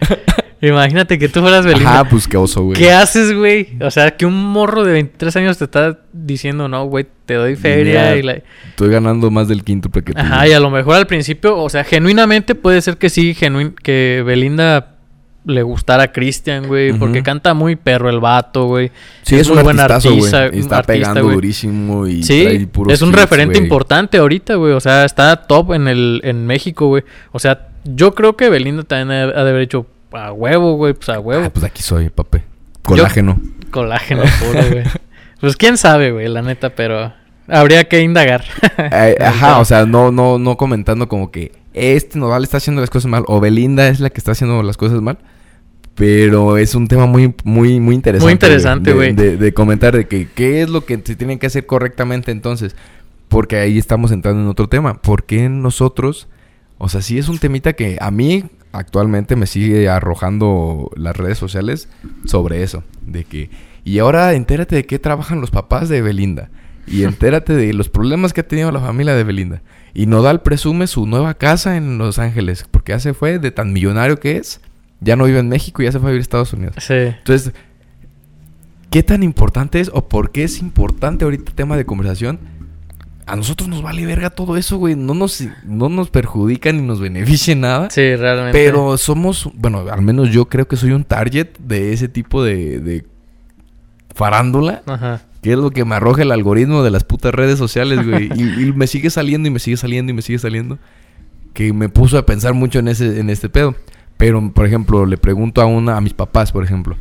Imagínate que tú fueras Belinda. Ajá, pues qué oso, güey. ¿Qué haces, güey? O sea, que un morro de 23 años te está diciendo, no, güey, te doy feria Mira, y la... Estoy ganando más del quíntuple que tú. Ajá, y a lo mejor al principio, o sea, genuinamente puede ser que sí, genuin que Belinda le gustara a Christian, güey, porque canta muy perro el vato, güey. Sí, es, un muy buen güey. artista, Está artista, pegando durísimo y Sí, trae puros es un hits, referente importante ahorita, güey. O sea, está top en el en México, güey. O sea, yo creo que Belinda también ha ha de haber hecho a huevo, güey, pues a huevo. Ah, pues aquí soy, papi. Colágeno. Colágeno puro, güey. Pues quién sabe, güey, la neta, pero habría que indagar. Eh, ajá, o sea, no, no, no comentando como que este Nodal está haciendo las cosas mal o Belinda es la que está haciendo las cosas mal. Pero es un tema muy, muy, muy interesante. Muy interesante, de- güey. De, de comentar de que qué es lo que se tiene que hacer correctamente entonces. Porque ahí estamos entrando en otro tema. ¿Por qué nosotros? O sea, sí es un temita que a mí actualmente me sigue arrojando las redes sociales sobre eso. De que, y ahora entérate de qué trabajan los papás de Belinda. Y entérate de los problemas que ha tenido la familia de Belinda. Y Nodal presume su nueva casa en Los Ángeles. Porque ya se fue de tan millonario que es. Ya no vive en México y ya se fue a vivir a Estados Unidos. sí. Entonces, ¿qué tan importante es o por qué es importante ahorita el tema de conversación? A nosotros nos vale verga todo eso, güey. No nos, no nos perjudica ni nos beneficia en nada. Sí, realmente. Pero somos, bueno, al menos yo creo que soy un target de ese tipo de, de farándula. Ajá. Que es lo que me arroja el algoritmo de las putas redes sociales, güey. y, y me sigue saliendo y me sigue saliendo y me sigue saliendo. Que me puso a pensar mucho en ese, en este pedo. Pero, por ejemplo, le pregunto a una, a mis papás, por ejemplo.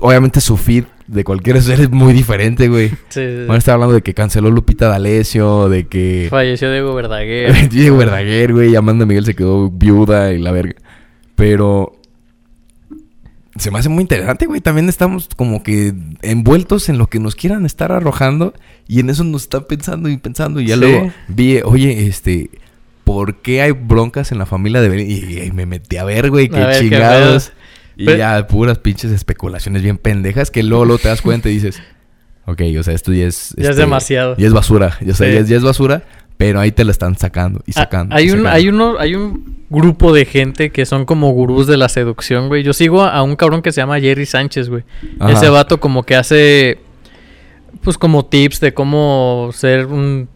Obviamente su feed de cualquier ser es muy diferente, güey. Sí, sí, sí. Van a estar hablando de que canceló Lupita D'Alessio, de que Falleció Diego Verdaguer. Diego Verdaguer, güey, y Amanda Miguel se quedó viuda y la verga. Pero se me hace muy interesante, güey. También estamos como que envueltos en lo que nos quieran estar arrojando y en eso nos están pensando y pensando. Y ya Sí. luego vi, oye, este, ¿por qué hay broncas en la familia de Belinda? Y, y me metí a ver, güey, qué chingados. Y Pero- ya puras pinches especulaciones bien pendejas que luego, luego te das cuenta y dices, ok, o sea, esto ya es... Ya es este, demasiado. Ya es basura, o sea, Sí. ya, es, ya es basura, pero ahí te la están sacando y Ah, sacando. hay y un, hay uno, hay un grupo de gente que son como gurús de la seducción, güey. Yo sigo a un cabrón que se llama Jerry Sánchez, güey. Ajá. Ese vato como que hace pues como tips de cómo ser un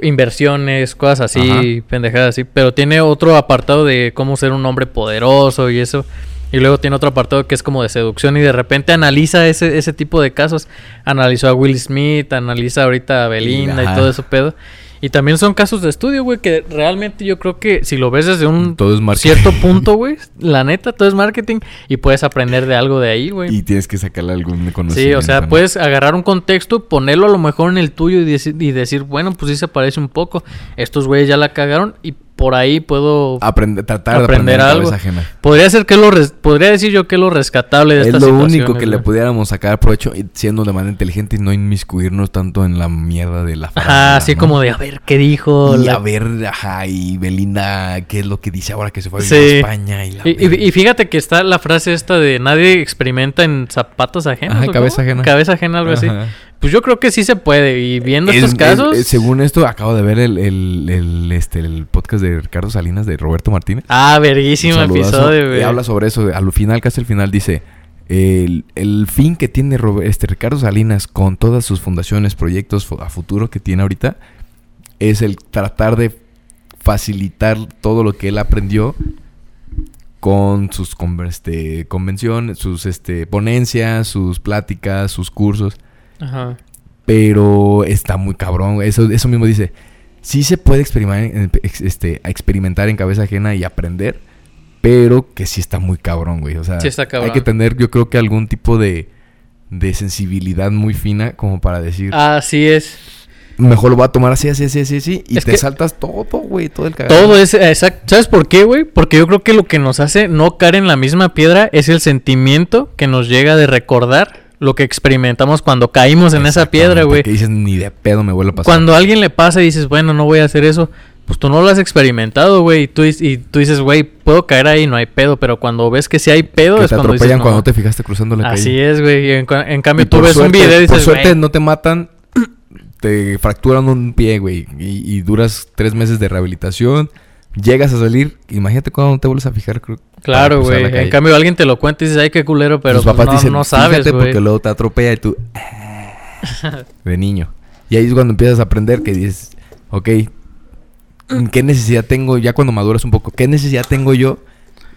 inversiones, cosas así, pendejadas así, pero tiene otro apartado de cómo ser un hombre poderoso y eso. Y luego tiene otro apartado que es como de seducción y de repente analiza ese, ese tipo de casos. Analizó a Will Smith, analiza ahorita a Belinda y, todo eso pedo. Y también son casos de estudio, güey, que realmente yo creo que si lo ves desde un Todo es marketing. cierto punto, güey, la neta, todo es marketing y puedes aprender de algo de ahí, güey. Y tienes que sacarle algún Sí, conocimiento. o sea, ¿no? puedes agarrar un contexto, ponerlo a lo mejor en el tuyo y, deci- y decir, bueno, pues sí se parece un poco. Estos güeyes ya la cagaron y por ahí puedo... Aprender, tratar de aprender aprender algo. ajena. Podría ser que lo... res- Podría decir yo que es lo rescatable de Es estas lo único que le güey. pudiéramos sacar provecho siendo de manera inteligente y no inmiscuirnos tanto en la mierda de la Ajá, farándula, así ¿no? como de, a ver, ¿qué dijo? Y la- a ver, ajá, y Belinda, ¿qué es lo que dice ahora que se fue a Sí. a España? Y, la Y, y- fíjate que está la frase esta de nadie experimenta en zapatos ajenos. Ajá, ¿o cabeza ajena. Cabeza ajena, algo así. Pues yo creo que sí se puede. Y viendo Es- estos es- casos... es- según esto, acabo de ver el, el, el, este, el podcast de Ricardo Salinas de Roberto Martínez. Ah, verguísimo episodio, Y güey. habla sobre eso. Al final, casi al final, dice: el, el fin que tiene este, Ricardo Salinas con todas sus fundaciones, proyectos a futuro que tiene ahorita, es el tratar de facilitar todo lo que él aprendió con sus este, convenciones, sus este, ponencias, sus pláticas, sus cursos. Ajá. Pero está muy cabrón. Eso, eso mismo dice. Sí se puede experimentar, este, experimentar en cabeza ajena y aprender. Pero que sí está muy cabrón, güey. O sea, Sí está cabrón. hay que tener, yo creo que algún tipo de, de sensibilidad muy fina como para decir, Así es. mejor lo voy a tomar así, así, así, así, así. Y Es te saltas todo, güey, todo el cagado. Todo es exacto. ¿Sabes por qué, güey? Porque yo creo que lo que nos hace no caer en la misma piedra es el sentimiento que nos llega de recordar lo que experimentamos cuando caímos en esa piedra, güey. Que dices, ni de pedo me vuelve a pasar. Cuando a alguien le pasa y dices, bueno, no voy a hacer eso, pues tú no lo has experimentado, güey. Y tú, y tú dices, güey, puedo caer ahí, no hay pedo. Pero cuando ves que sí hay pedo, que es te cuando atropellan dices, no. cuando te fijaste cruzando la Así calle. es, güey. Y en, en Y cambio tú por ves un suerte- video y Por dices, suerte güey, no te matan, te fracturan un pie, güey. Y, y duras tres meses de rehabilitación. Llegas a salir, imagínate cuando te vuelves a fijar. Claro, güey. En cambio alguien te lo cuenta y dices, ay, qué culero, pero Tus pues, papás no, dicen, no sabes, güey. porque luego te atropella y tú... de niño. Y ahí es cuando empiezas a aprender que dices, ok, ¿qué necesidad tengo ya cuando maduras un poco? ¿Qué necesidad tengo yo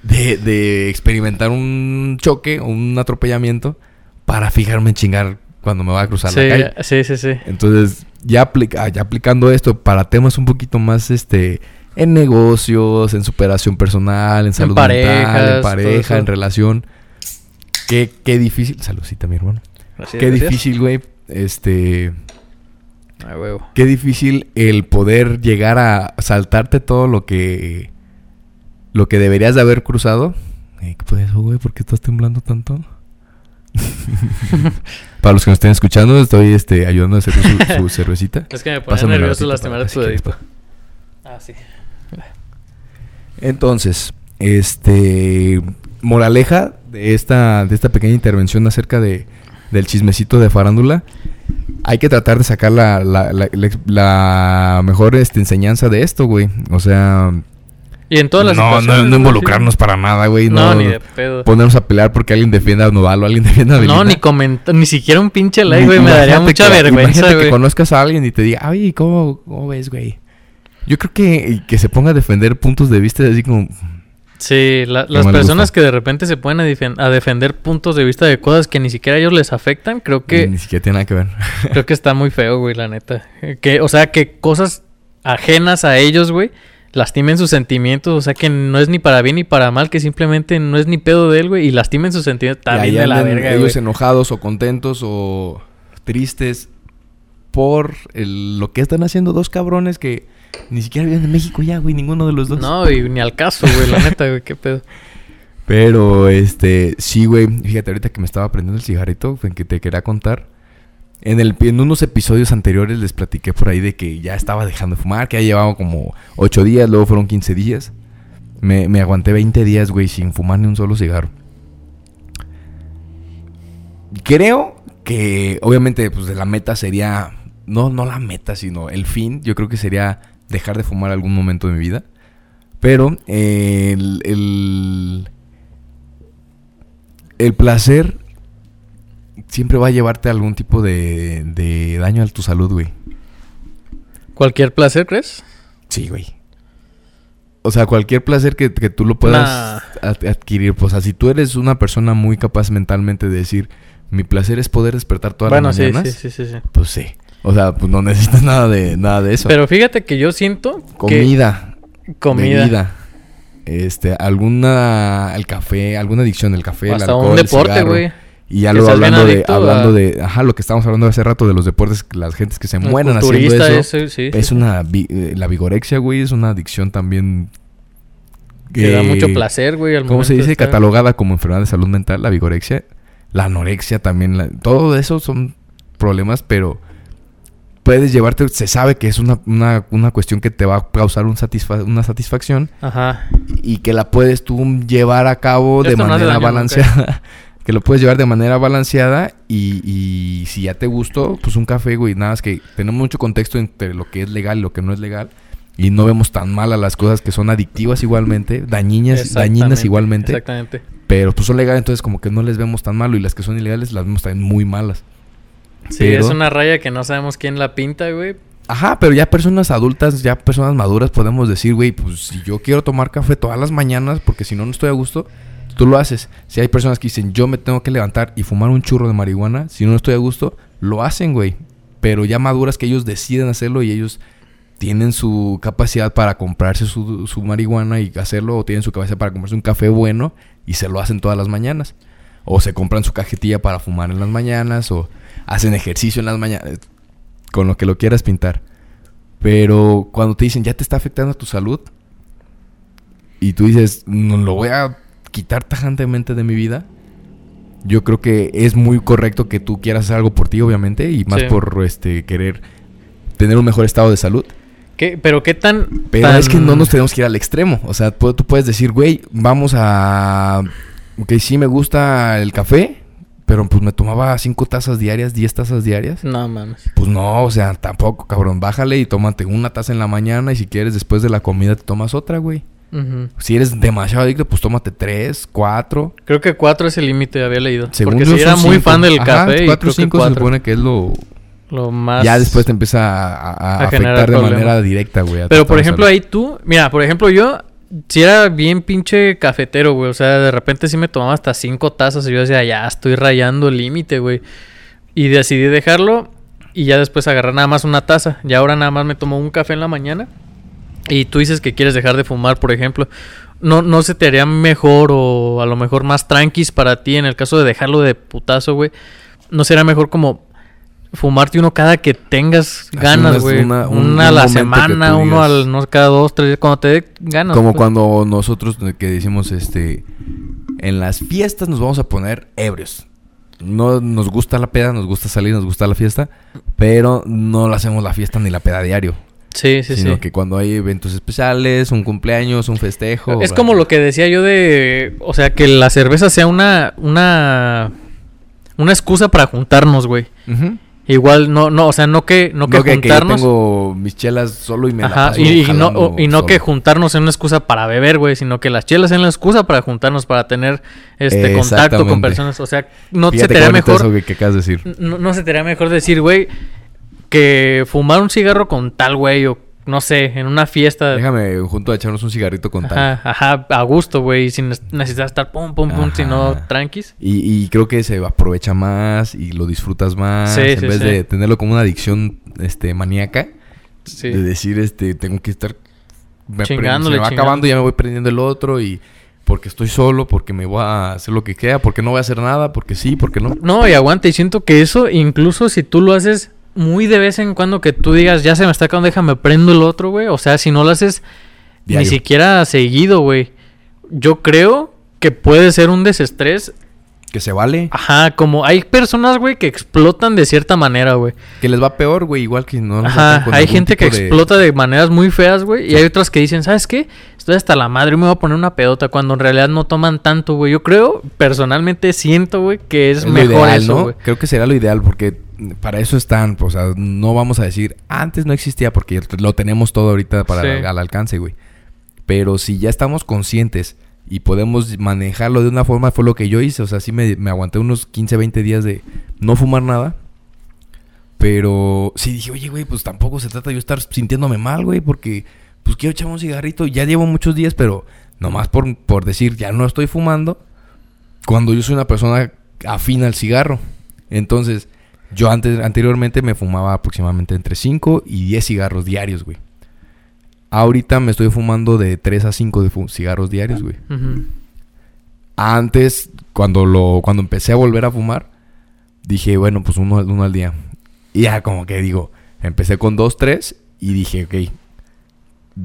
de, de experimentar un choque o un atropellamiento para fijarme en chingar cuando me va a cruzar la calle? sí, sí, sí. Entonces, ya, aplica, ya aplicando esto para temas un poquito más este en negocios, en superación personal, en salud mental, parejas, en pareja, en relación. Qué, qué difícil. Saludcita, mi hermano. Qué difícil, güey. Este. Huevo. Qué difícil el poder llegar a saltarte todo lo que. Lo que deberías de haber cruzado. Eh, ¿Qué fue eso, güey? ¿Por qué estás temblando tanto? Para los que nos estén escuchando, estoy este, ayudando a hacer su, su cervecita. Es que me pone nervioso lastimar tu dedito. Ah, sí. Entonces, este. Moraleja de esta, de esta pequeña intervención acerca de, del chismecito de farándula. Hay que tratar de sacar la, la, la- la- mejor este, enseñanza de esto, güey. O sea, Y en todas las no, no, no güey, involucrarnos sí. para nada, güey. No, No, ni de pedo. ponernos a pelear porque alguien defienda a Nodal o alguien defienda a Belinda. No, ni comentar, ni siquiera un pinche like, güey. Me daría mucha que- vergüenza, Imagínate que güey. conozcas a alguien y te diga, ay, ¿cómo, cómo ves, güey? Yo creo que, que se ponga a defender puntos de vista así como... Sí, la- las personas que de repente se ponen a, defender puntos de vista de cosas que ni siquiera a ellos les afectan, creo que Ni siquiera tiene nada que ver. creo que está muy feo, güey, la neta. Que, o sea, que cosas ajenas a ellos, güey, lastimen sus sentimientos, o sea, que no es ni para bien ni para mal, que simplemente no es ni pedo de él, güey, y lastimen sus sentimientos también de la verga, ellos güey. enojados o contentos o tristes por el- lo que están haciendo dos cabrones que ni siquiera viven en México ya, güey, ninguno de los dos. No, y ni al caso, güey, la neta, güey, qué pedo. Pero, este, sí, güey. Fíjate, ahorita que me estaba prendiendo el cigarrito, fue que te quería contar. En, el, en unos episodios anteriores les platiqué por ahí de que ya estaba dejando de fumar, que ya llevaba como 8 días, luego fueron 15 días. Me, me aguanté 20 días, güey, sin fumar ni un solo cigarro. Creo que, obviamente, pues la meta sería, no, no la meta, sino el fin. Yo creo que sería dejar de fumar algún momento de mi vida. Pero eh, el, el, el placer siempre va a llevarte a algún tipo de, de daño a tu salud, güey. ¿Cualquier placer, crees? Sí, güey. O sea, cualquier placer que, que tú lo puedas Nah. adquirir. Pues, o sea, si tú eres una persona muy capaz mentalmente de decir, mi placer es poder despertar todas bueno, las mañanas, sí, sí, sí, sí. pues sí. O sea, pues no necesitas nada de, nada de eso. Pero fíjate que yo siento comida, que comida, bebida, este, alguna, el café, alguna adicción, el café, el hasta alcohol, un el deporte, güey. Y ya bien hablando de, hablando a- de, ajá, lo que estábamos hablando hace rato de los deportes, las gentes que se Un mueren haciendo eso. ese, sí, es sí, una, vi- eh, la vigorexia, güey, es una adicción también. Que da mucho placer, güey. al ¿Cómo se dice? estar- Catalogada como enfermedad de salud mental, la vigorexia. La anorexia también. la- todo eso son problemas, pero puedes llevarte. Se sabe que es una, una, una cuestión que te va a causar un satisfa- una satisfacción Ajá. y que la puedes tú llevar a cabo de manera daño balanceada. que lo puedes llevar de manera balanceada y, y si ya te gustó, pues un café, güey. Nada más que tenemos mucho contexto entre lo que es legal y lo que no es legal. Y no vemos tan mal a las cosas que son adictivas igualmente, dañinas, dañinas igualmente. Exactamente. Pero pues son legales, entonces como que no les vemos tan malo. Y las que son ilegales las vemos también muy malas. Sí, Pero- es una raya que no sabemos quién la pinta, güey. Ajá, pero ya personas adultas, ya personas maduras podemos decir, güey, pues si yo quiero tomar café todas las mañanas, porque si no, no estoy a gusto, tú lo haces. Si hay personas que dicen, yo me tengo que levantar y fumar un churro de marihuana, si no estoy a gusto, lo hacen, güey. Pero ya maduras que ellos deciden hacerlo y ellos tienen su capacidad para comprarse su, su marihuana y hacerlo, o tienen su capacidad para comprarse un café bueno y se lo hacen todas las mañanas. O se compran su cajetilla para fumar en las mañanas, o hacen ejercicio en las mañanas, con lo que lo quieras pintar. Pero cuando te dicen, ya te está afectando a tu salud, y tú dices, no lo voy a quitar tajantemente de mi vida, yo creo que es muy correcto que tú quieras hacer algo por ti, obviamente, y más Sí. por este querer tener un mejor estado de salud. ¿Qué- pero qué tan... Pero tan- es que no nos tenemos que ir al extremo. O sea, tú puedes decir, güey, vamos a... Ok, sí me gusta el café, pero pues me tomaba cinco tazas diarias, 10 tazas diarias. No mames. Pues no, o sea, tampoco, cabrón. Bájale y tómate una taza en la mañana y si quieres después de la comida te tomas otra, güey. Ujú. Si eres demasiado adicto, pues tómate tres, cuatro. Creo que cuatro es el límite, había leído. Según Porque yo sí era muy cinco. fan del Ajá, café cuatro o cinco se supone que es lo... Lo más... Ya después te empieza a, a- afectar de manera directa, güey. Pero por ejemplo ahí tú... Mira, por ejemplo yo... Si era bien pinche cafetero, güey. O sea, de repente sí me tomaba hasta cinco tazas y yo decía, ya estoy rayando el límite, güey. Y decidí dejarlo y ya después agarrar nada más una taza. Y ahora nada más me tomo un café en la mañana. Y tú dices que quieres dejar de fumar, por ejemplo. No, no se te haría mejor o a lo mejor más tranquis para ti en el caso de dejarlo de putazo, güey. No será mejor como fumarte uno cada que tengas ganas, güey. una- Una, un- a la semana, uno digas- al, no, cada dos, tres, cuando te dé ganas. Como pues. cuando nosotros que decimos, este, en las fiestas nos vamos a poner ebrios. No nos gusta la peda, nos gusta salir, nos gusta la fiesta, pero no le hacemos la fiesta ni la peda diario. Sí, sí, sino sí. que cuando hay eventos especiales, un cumpleaños, un festejo. Es como lo que decía yo de, o sea, que la cerveza sea una, una, una excusa para juntarnos, güey. Ujú. Igual, no, no, o sea, no que, no que No que, que yo juntarnos. tengo mis chelas solo y me la Ajá, paso y, y no, o- y no solo. que juntarnos sea una excusa para beber, güey, sino que las chelas sean la excusa para juntarnos, para tener este contacto con personas. O sea, no Fíjate se te haría mejor. eso que, que acabas de decir. No, no se te haría mejor decir, güey, que fumar un cigarro con tal, güey, o no sé, en una fiesta. Déjame junto a echarnos un cigarrito con tal. Ajá, ajá, a gusto, güey, sin de estar pum, pum, pum, sino tranquis. Y, y creo que se aprovecha más y lo disfrutas más. Sí, en sí, vez sí. de tenerlo como una adicción este, maníaca. De decir, este, tengo que estar... Me, se me va acabando y ya me voy prendiendo el otro y... Porque estoy solo, porque me voy a hacer lo que queda, porque no voy a hacer nada, porque sí, porque no. No, y aguanta, y siento que eso, incluso si tú lo haces muy de vez en cuando, que tú digas, ya se me está acabando, déjame prendo el otro, güey. O sea, si no lo haces Diario. ni siquiera seguido, güey. Yo creo que puede ser un desestrés. Que se vale. Ajá, como hay personas, güey, que explotan de cierta manera, güey. Que les va peor, güey. Igual que no Ajá, con hay gente que de- explota de maneras muy feas, güey. Y hay otras que dicen, ¿sabes qué? Estoy hasta la madre, me voy a poner una pedota. Cuando en realidad no toman tanto, güey. Yo creo, personalmente siento, güey, que es, mejor ideal, eso, ¿no? güey. Creo que será lo ideal porque para eso están, pues, o sea, no vamos a decir antes no existía porque lo tenemos todo ahorita para Sí. al alcance, güey. Pero si ya estamos conscientes y podemos manejarlo de una forma, fue lo que yo hice, o sea, sí me, me aguanté unos 15, 20 días de no fumar nada. Pero sí dije, oye, güey, pues tampoco se trata de yo estar sintiéndome mal, güey, porque pues quiero echarme un cigarrito. Ya llevo muchos días, pero nomás por, por decir, ya no estoy fumando. Cuando yo soy una persona afín al cigarro. Entonces, yo antes, anteriormente me fumaba aproximadamente entre 5 y 10 cigarros diarios, güey. Ahorita me estoy fumando de 3 a 5 de cigarros diarios, güey. Ujú. Antes, cuando lo, cuando empecé a volver a fumar, dije, bueno, pues uno, uno al día. Y ya como que digo, empecé con dos, tres y dije, ok,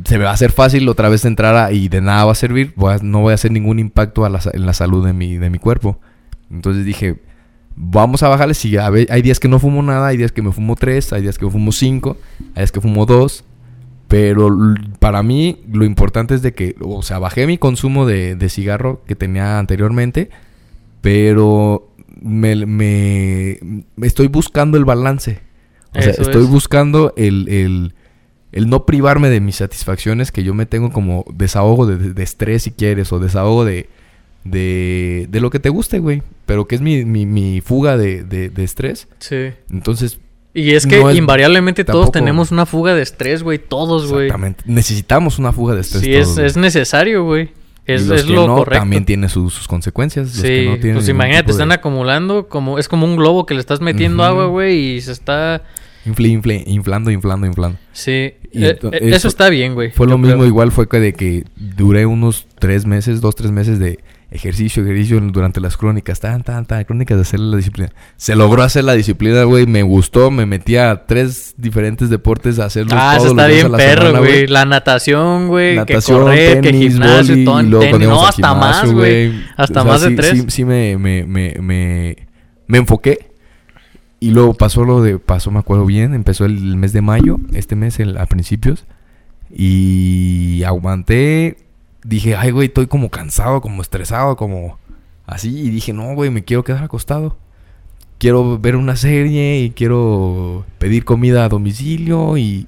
se me va a hacer fácil otra vez entrar a, y de nada va a servir, voy a- no voy a hacer ningún impacto a la, sa- en la salud de mi, de mi cuerpo. Entonces dije, vamos a bajarle, si a hay días que no fumo nada, hay días que me fumo tres, hay días que me fumo cinco, hay días que fumo dos. Pero para mí lo importante es de que, o sea, bajé mi consumo de, de cigarro que tenía anteriormente, pero me, me- me estoy buscando el balance. O sea, estoy es. buscando el, el, el no privarme de mis satisfacciones que yo me tengo como desahogo de, de- de estrés si quieres, o desahogo de, de, de lo que te guste, güey. Pero que es mi, mi, mi fuga de, de, de estrés. Sí. Entonces, Y es que No es- invariablemente todos tenemos una fuga de estrés, güey. Todos, güey. exactamente. Necesitamos una fuga de estrés. Sí, todos, es, necesario, güey. Y Es, los es que lo no, correcto. También tiene sus, sus consecuencias. Los sí, que no tienen pues imagínate, de- están acumulando como es como un globo que le estás metiendo agua, güey, y se está Infle, infle, inflando, inflando, inflando. sí, Y Eh, eh, eso- eso está bien, güey. Fue lo mismo, creo. igual fue que de que duré unos tres meses, dos, tres meses de ejercicio, ejercicio durante las crónicas, tan, tan, tan, crónicas de hacer la disciplina. Se logró hacer la disciplina, güey, me gustó, me metí a tres diferentes deportes a hacerlos Ah, eso todos los está bien perro, güey. La natación, güey. Que Natación, correr, que tenis, gimnasio, vóley, todo. y luego tenis. No, hasta gimnasio, más, güey. Hasta O sea, más de sí- tres. Sí, sí me, me, me, me, me enfoqué. Y luego pasó lo de, pasó, me acuerdo bien, empezó el mes de mayo, este mes el- a principios. Y aguanté. Dije, ay, güey, estoy como cansado, como estresado, como así. Y dije, no, güey, me quiero quedar acostado. Quiero ver una serie y quiero pedir comida a domicilio y...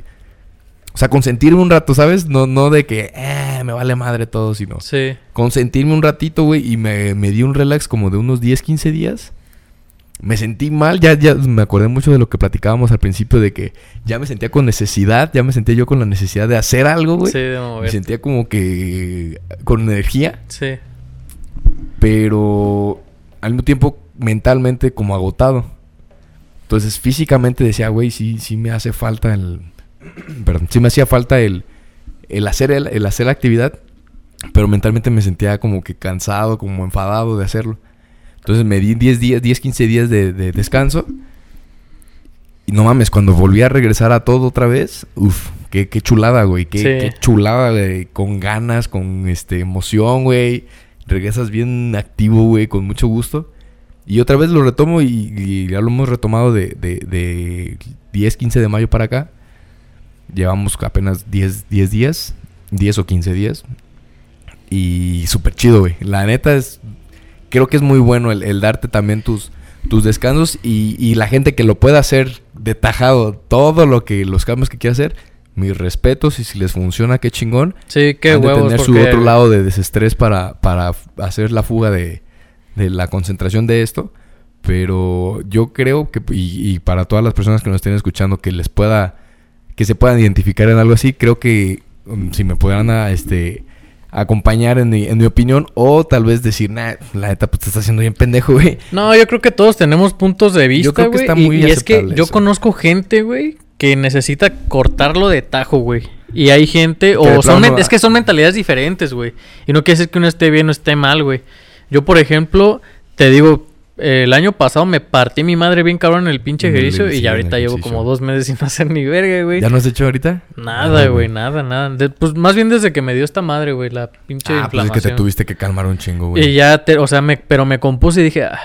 O sea, consentirme un rato, ¿sabes? No, no de que, eh, me vale madre todo, sino Sí. consentirme un ratito, güey, y me, me di un relax como de unos 10, 15 días. Me sentí mal, ya, ya me acordé mucho de lo que platicábamos al principio, de que ya me sentía con necesidad, ya me sentía yo con la necesidad de hacer algo, güey. Sí, de me mover. sentía como que con energía, Sí. pero al mismo tiempo mentalmente como agotado. Entonces físicamente decía, güey, sí, sí me hace falta el... Perdón, sí me hacía falta el, el, hacer, el, el hacer la actividad, pero mentalmente me sentía como que cansado, como enfadado de hacerlo. Entonces me di 10 días, 10, 15 días de, de descanso. Y no mames, cuando volví a regresar a todo otra vez, uff, qué, qué chulada, güey. Qué, Sí. qué chulada, güey. Con ganas, con este emoción, güey. Regresas bien activo, güey, con mucho gusto. Y otra vez lo retomo y, y ya lo hemos retomado de, de, de 10, 15 de mayo para acá. Llevamos apenas 10, 10 días, 10 o 15 días. Y súper chido, güey. La neta es, creo que es muy bueno el, el darte también tus, tus descansos y, y la gente que lo pueda hacer de tajado, todo lo que, los cambios que quiera hacer, mis respetos y si les funciona, qué chingón. Sí, qué Han de huevos. tener su porque- otro lado de desestrés para, para hacer la fuga de, de la concentración de esto. Pero yo creo que, y, y para todas las personas que nos estén escuchando, que les pueda, que se puedan identificar en algo así, creo que um, si me pudieran a, este, acompañar en mi, en mi opinión, o tal vez decir, nah, la neta, pues te estás haciendo bien pendejo, güey. No, yo creo que todos tenemos puntos de vista, creo que güey. está y- muy y, es que yo eso. conozco gente, güey, que necesita cortarlo de tajo, güey. Y hay gente, o son no- es que son mentalidades diferentes, güey. Y no quiere decir que uno esté bien o esté mal, güey. Yo, por ejemplo, te digo, el año pasado me partí mi madre bien cabrón en el pinche el- ejercicio. y ya ahorita llevo como dos meses sin hacer ni verga, güey. ¿Ya no has hecho ahorita? Nada, güey, nada, nada. De- pues más bien desde que me dio esta madre, güey, la pinche Ah, pues es que te tuviste que calmar un chingo, güey. Y ya, te, o sea, me, pero me compuse y dije, ah,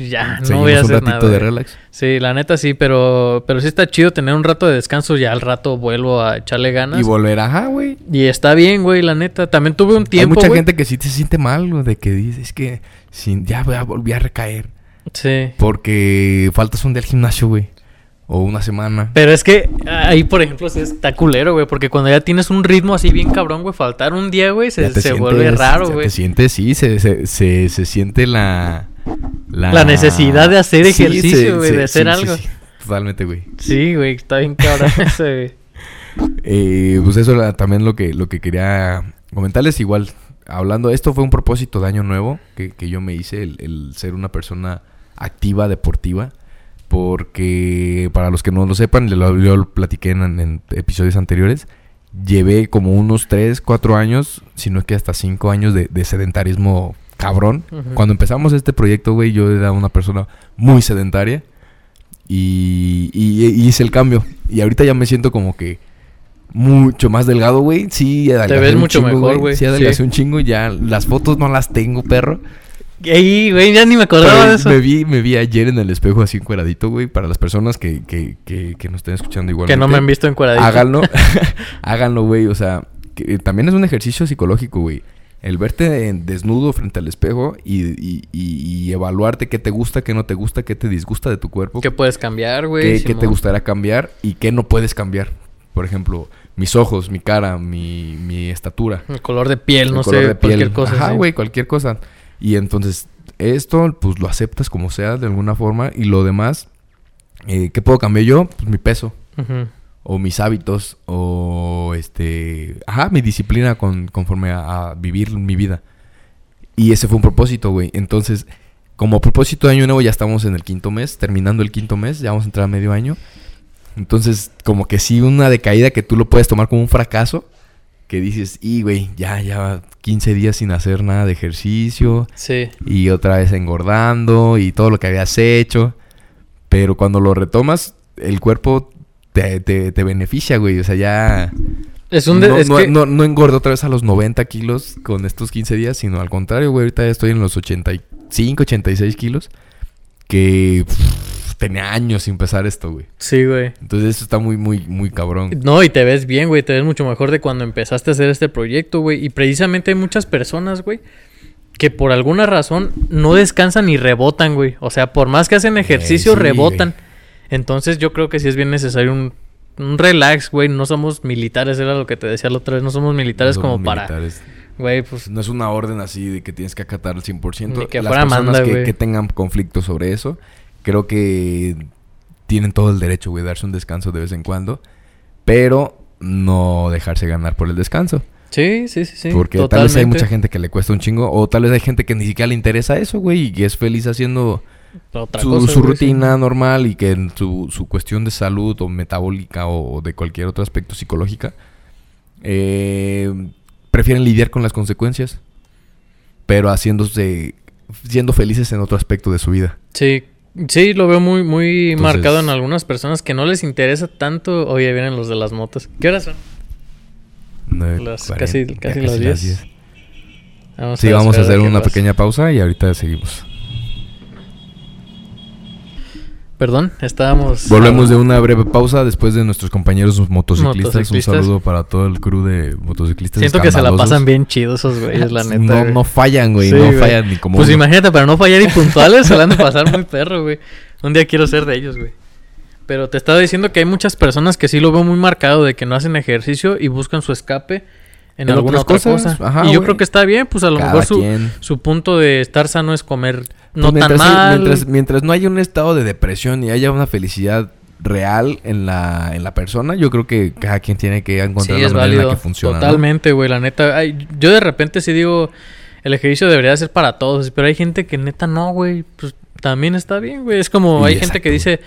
ya, no voy a un hacer ratito nada. de güey. relax. Sí, la neta sí, pero, pero sí está chido tener un rato de descanso. Ya al rato vuelvo a echarle ganas. Y volver, ajá, güey. Y está bien, güey, la neta. También tuve un tiempo. Hay mucha güey. gente que sí te siente mal, güey, de que dices que sin, ya voy a volví a recaer. Sí. Porque faltas un día al gimnasio, güey. O una semana. Pero es que ahí, por ejemplo, está culero, güey. Porque cuando ya tienes un ritmo así bien cabrón, güey, faltar un día, güey, se, se sientes- vuelve raro, güey. Te sientes, sí, se, se, se, se siente la, La necesidad de hacer Sí, ejercicio, güey, de hacer algo. Totalmente, güey. Sí, güey, está bien cabrón eso, güey. Eh, pues eso era también lo que, lo que quería comentarles. Igual, hablando, esto fue un propósito de año nuevo que, que yo me hice, el, el ser una persona activa, deportiva. Porque para los que no lo sepan, lo, yo lo platiqué en, en episodios anteriores, llevé como unos 3, 4 años, si no es que hasta 5 años de, de sedentarismo cabrón. Cuando empezamos este proyecto, güey, yo era una persona muy sedentaria. Y, y- y hice el cambio. Y ahorita ya me siento como que mucho más delgado, güey. Sí, adelgacé ves un mucho chingo, mejor, güey. Sí, adelgacé Sí. un chingo. Ya las fotos no las tengo, perro. Ey, güey, ya ni me acordaba Pero de eso. Me vi, me vi ayer en el espejo así encueradito, güey. Para las personas que, que, que, que nos estén escuchando igual. Que no me han visto encuadradito. Háganlo. Háganlo, güey. O sea, que también es un ejercicio psicológico, güey. El verte desnudo frente al espejo y, y- y- y evaluarte qué te gusta, qué no te gusta, qué te disgusta de tu cuerpo. ¿Qué puedes cambiar, güey? qué, qué te gustaría cambiar y qué no puedes cambiar. Por ejemplo, mis ojos, mi cara, mi, mi estatura. El color de piel, el no color sé, de piel. cualquier cosa. Ajá, sí. güey, cualquier cosa. Y entonces, esto, pues lo aceptas como sea, de alguna forma. Y lo demás, eh, ¿qué puedo cambiar yo? Pues mi peso. Ujú. O mis hábitos. O este. Ajá, mi disciplina con, conforme a, a vivir mi vida. Y ese fue un propósito, güey. Entonces, como propósito de año nuevo, ya estamos en el quinto mes, terminando el quinto mes, ya vamos a entrar a medio año. Entonces, como que sí, una decaída que tú lo puedes tomar como un fracaso, que dices, y güey, ya, ya 15 días sin hacer nada de ejercicio. Sí. Y otra vez engordando y todo lo que habías hecho. Pero cuando lo retomas, el cuerpo te, te, te beneficia, güey. O sea, ya... Es un... de- no, es no, que- no, no engordo otra vez a los 90 kilos con estos 15 días, sino al contrario, güey. Ahorita ya estoy en los 85, 86 kilos. Que pff, tenía años sin empezar esto, güey. Sí, güey. Entonces eso está muy, muy, muy cabrón. No, y te ves bien, güey. Te ves mucho mejor de cuando empezaste a hacer este proyecto, güey. Y precisamente hay muchas personas, güey, que por alguna razón no descansan y rebotan, güey. O sea, por más que hacen ejercicio, sí, rebotan. Entonces yo creo que sí es bien necesario un, un relax, güey. No somos militares, era lo que te decía la otra vez. No somos militares No como somos para... militares. Güey, pues... No es una orden así de que tienes que acatar al 100%. Ni que Las fuera personas manda, que, que tengan conflicto sobre eso, creo que tienen todo el derecho, güey, darse un descanso de vez en cuando. Pero no dejarse ganar por el descanso. Sí, sí, sí, sí. Porque tal vez hay mucha gente que le cuesta un chingo. O tal vez hay gente que ni siquiera le interesa eso, güey. Y que es feliz haciendo Otra su, cosa, su güey, sí. rutina normal. Y que en su, su cuestión de salud o metabólica o, de cualquier otro aspecto psicológica. eh, prefieren lidiar con las consecuencias. Pero haciéndose... Siendo felices en otro aspecto de su vida. Sí, sí, lo veo muy, muy Entonces- marcado en algunas personas que no les interesa tanto. Oye, vienen los de las motos. ¿Qué horas son? Las- casi- ya casi las 10. Vamos Sí, vamos a hacer una pasa. pequeña pausa y ahorita seguimos. Perdón, estábamos. Volvemos de una breve pausa después de nuestros compañeros motociclistas. Motociclistas. Un saludo para todo el crew de motociclistas. Siento que se la pasan bien chidos esos güeyes, la neta. No, güey. no fallan, güey. Sí, no güey. fallan ni como. Pues imagínate, para no fallar y puntuales, se la han de pasar muy perro, güey. Un día quiero ser de ellos, güey. Pero te estaba diciendo que hay muchas personas que sí lo veo muy marcado de que no hacen ejercicio y buscan su escape en, En alguna otra cosas, cosa. ajá, y yo güey. creo que está bien, pues a lo Cada mejor su, su punto de estar sano es comer Pues no tan mientras, mal. Mientras, mientras no haya un estado de depresión y haya una felicidad real en la, en la persona, yo creo que cada quien tiene que encontrar sí, la manera en válido. la que funciona. ¿no? Totalmente, güey, la neta. ay, yo de repente sí digo, el ejercicio debería ser para todos, pero hay gente que neta no, güey. Pues también está bien, güey. Es como, hay gente que dice,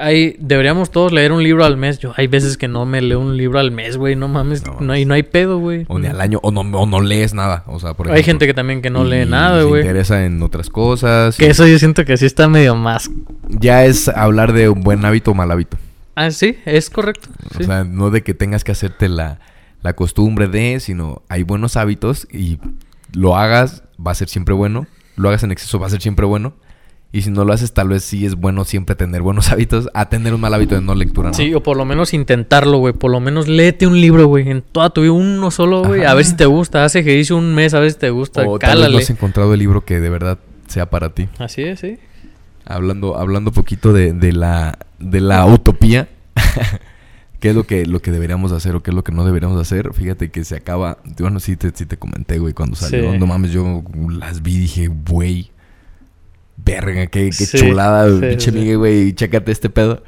hay, deberíamos todos leer un libro al mes. Yo, hay veces que no me leo un libro al mes, güey. No mames, No no, hay, no hay pedo, güey. O ni al año, o no, o no lees nada. O sea, por Hay ejemplo. gente que también que no lee nada, se güey. interesa en otras cosas. Que y eso yo siento que sí está medio más. Ya es hablar de un buen hábito o mal hábito. Ah, sí, es correcto. sí. O sea, no de que tengas que hacerte la, la costumbre de, sino hay buenos hábitos y lo hagas, va a ser siempre bueno. Lo hagas en exceso, va a ser siempre bueno. Y si no lo haces, tal vez sí es bueno siempre tener buenos hábitos a tener un mal hábito de no lectura, ¿no? Sí, o por lo menos intentarlo, güey. Por lo menos léete un libro, güey. En toda tu vida, uno solo, güey. A ver si te gusta. Haz ejercicio un mes, a ver si te gusta. o tal vez Cálale. no has encontrado el libro que de verdad sea para ti. Así es, sí. Hablando, hablando poquito de, de la, de la utopía. ¿Qué es lo que, lo que deberíamos hacer o qué es lo que no deberíamos hacer? Fíjate que se acaba... Bueno, sí te, sí te comenté, güey, cuando salió. Sí. No mames, yo las vi y dije, güey... Verga, qué, qué Sí, chulada, pinche sí. Güey. Chécate este pedo.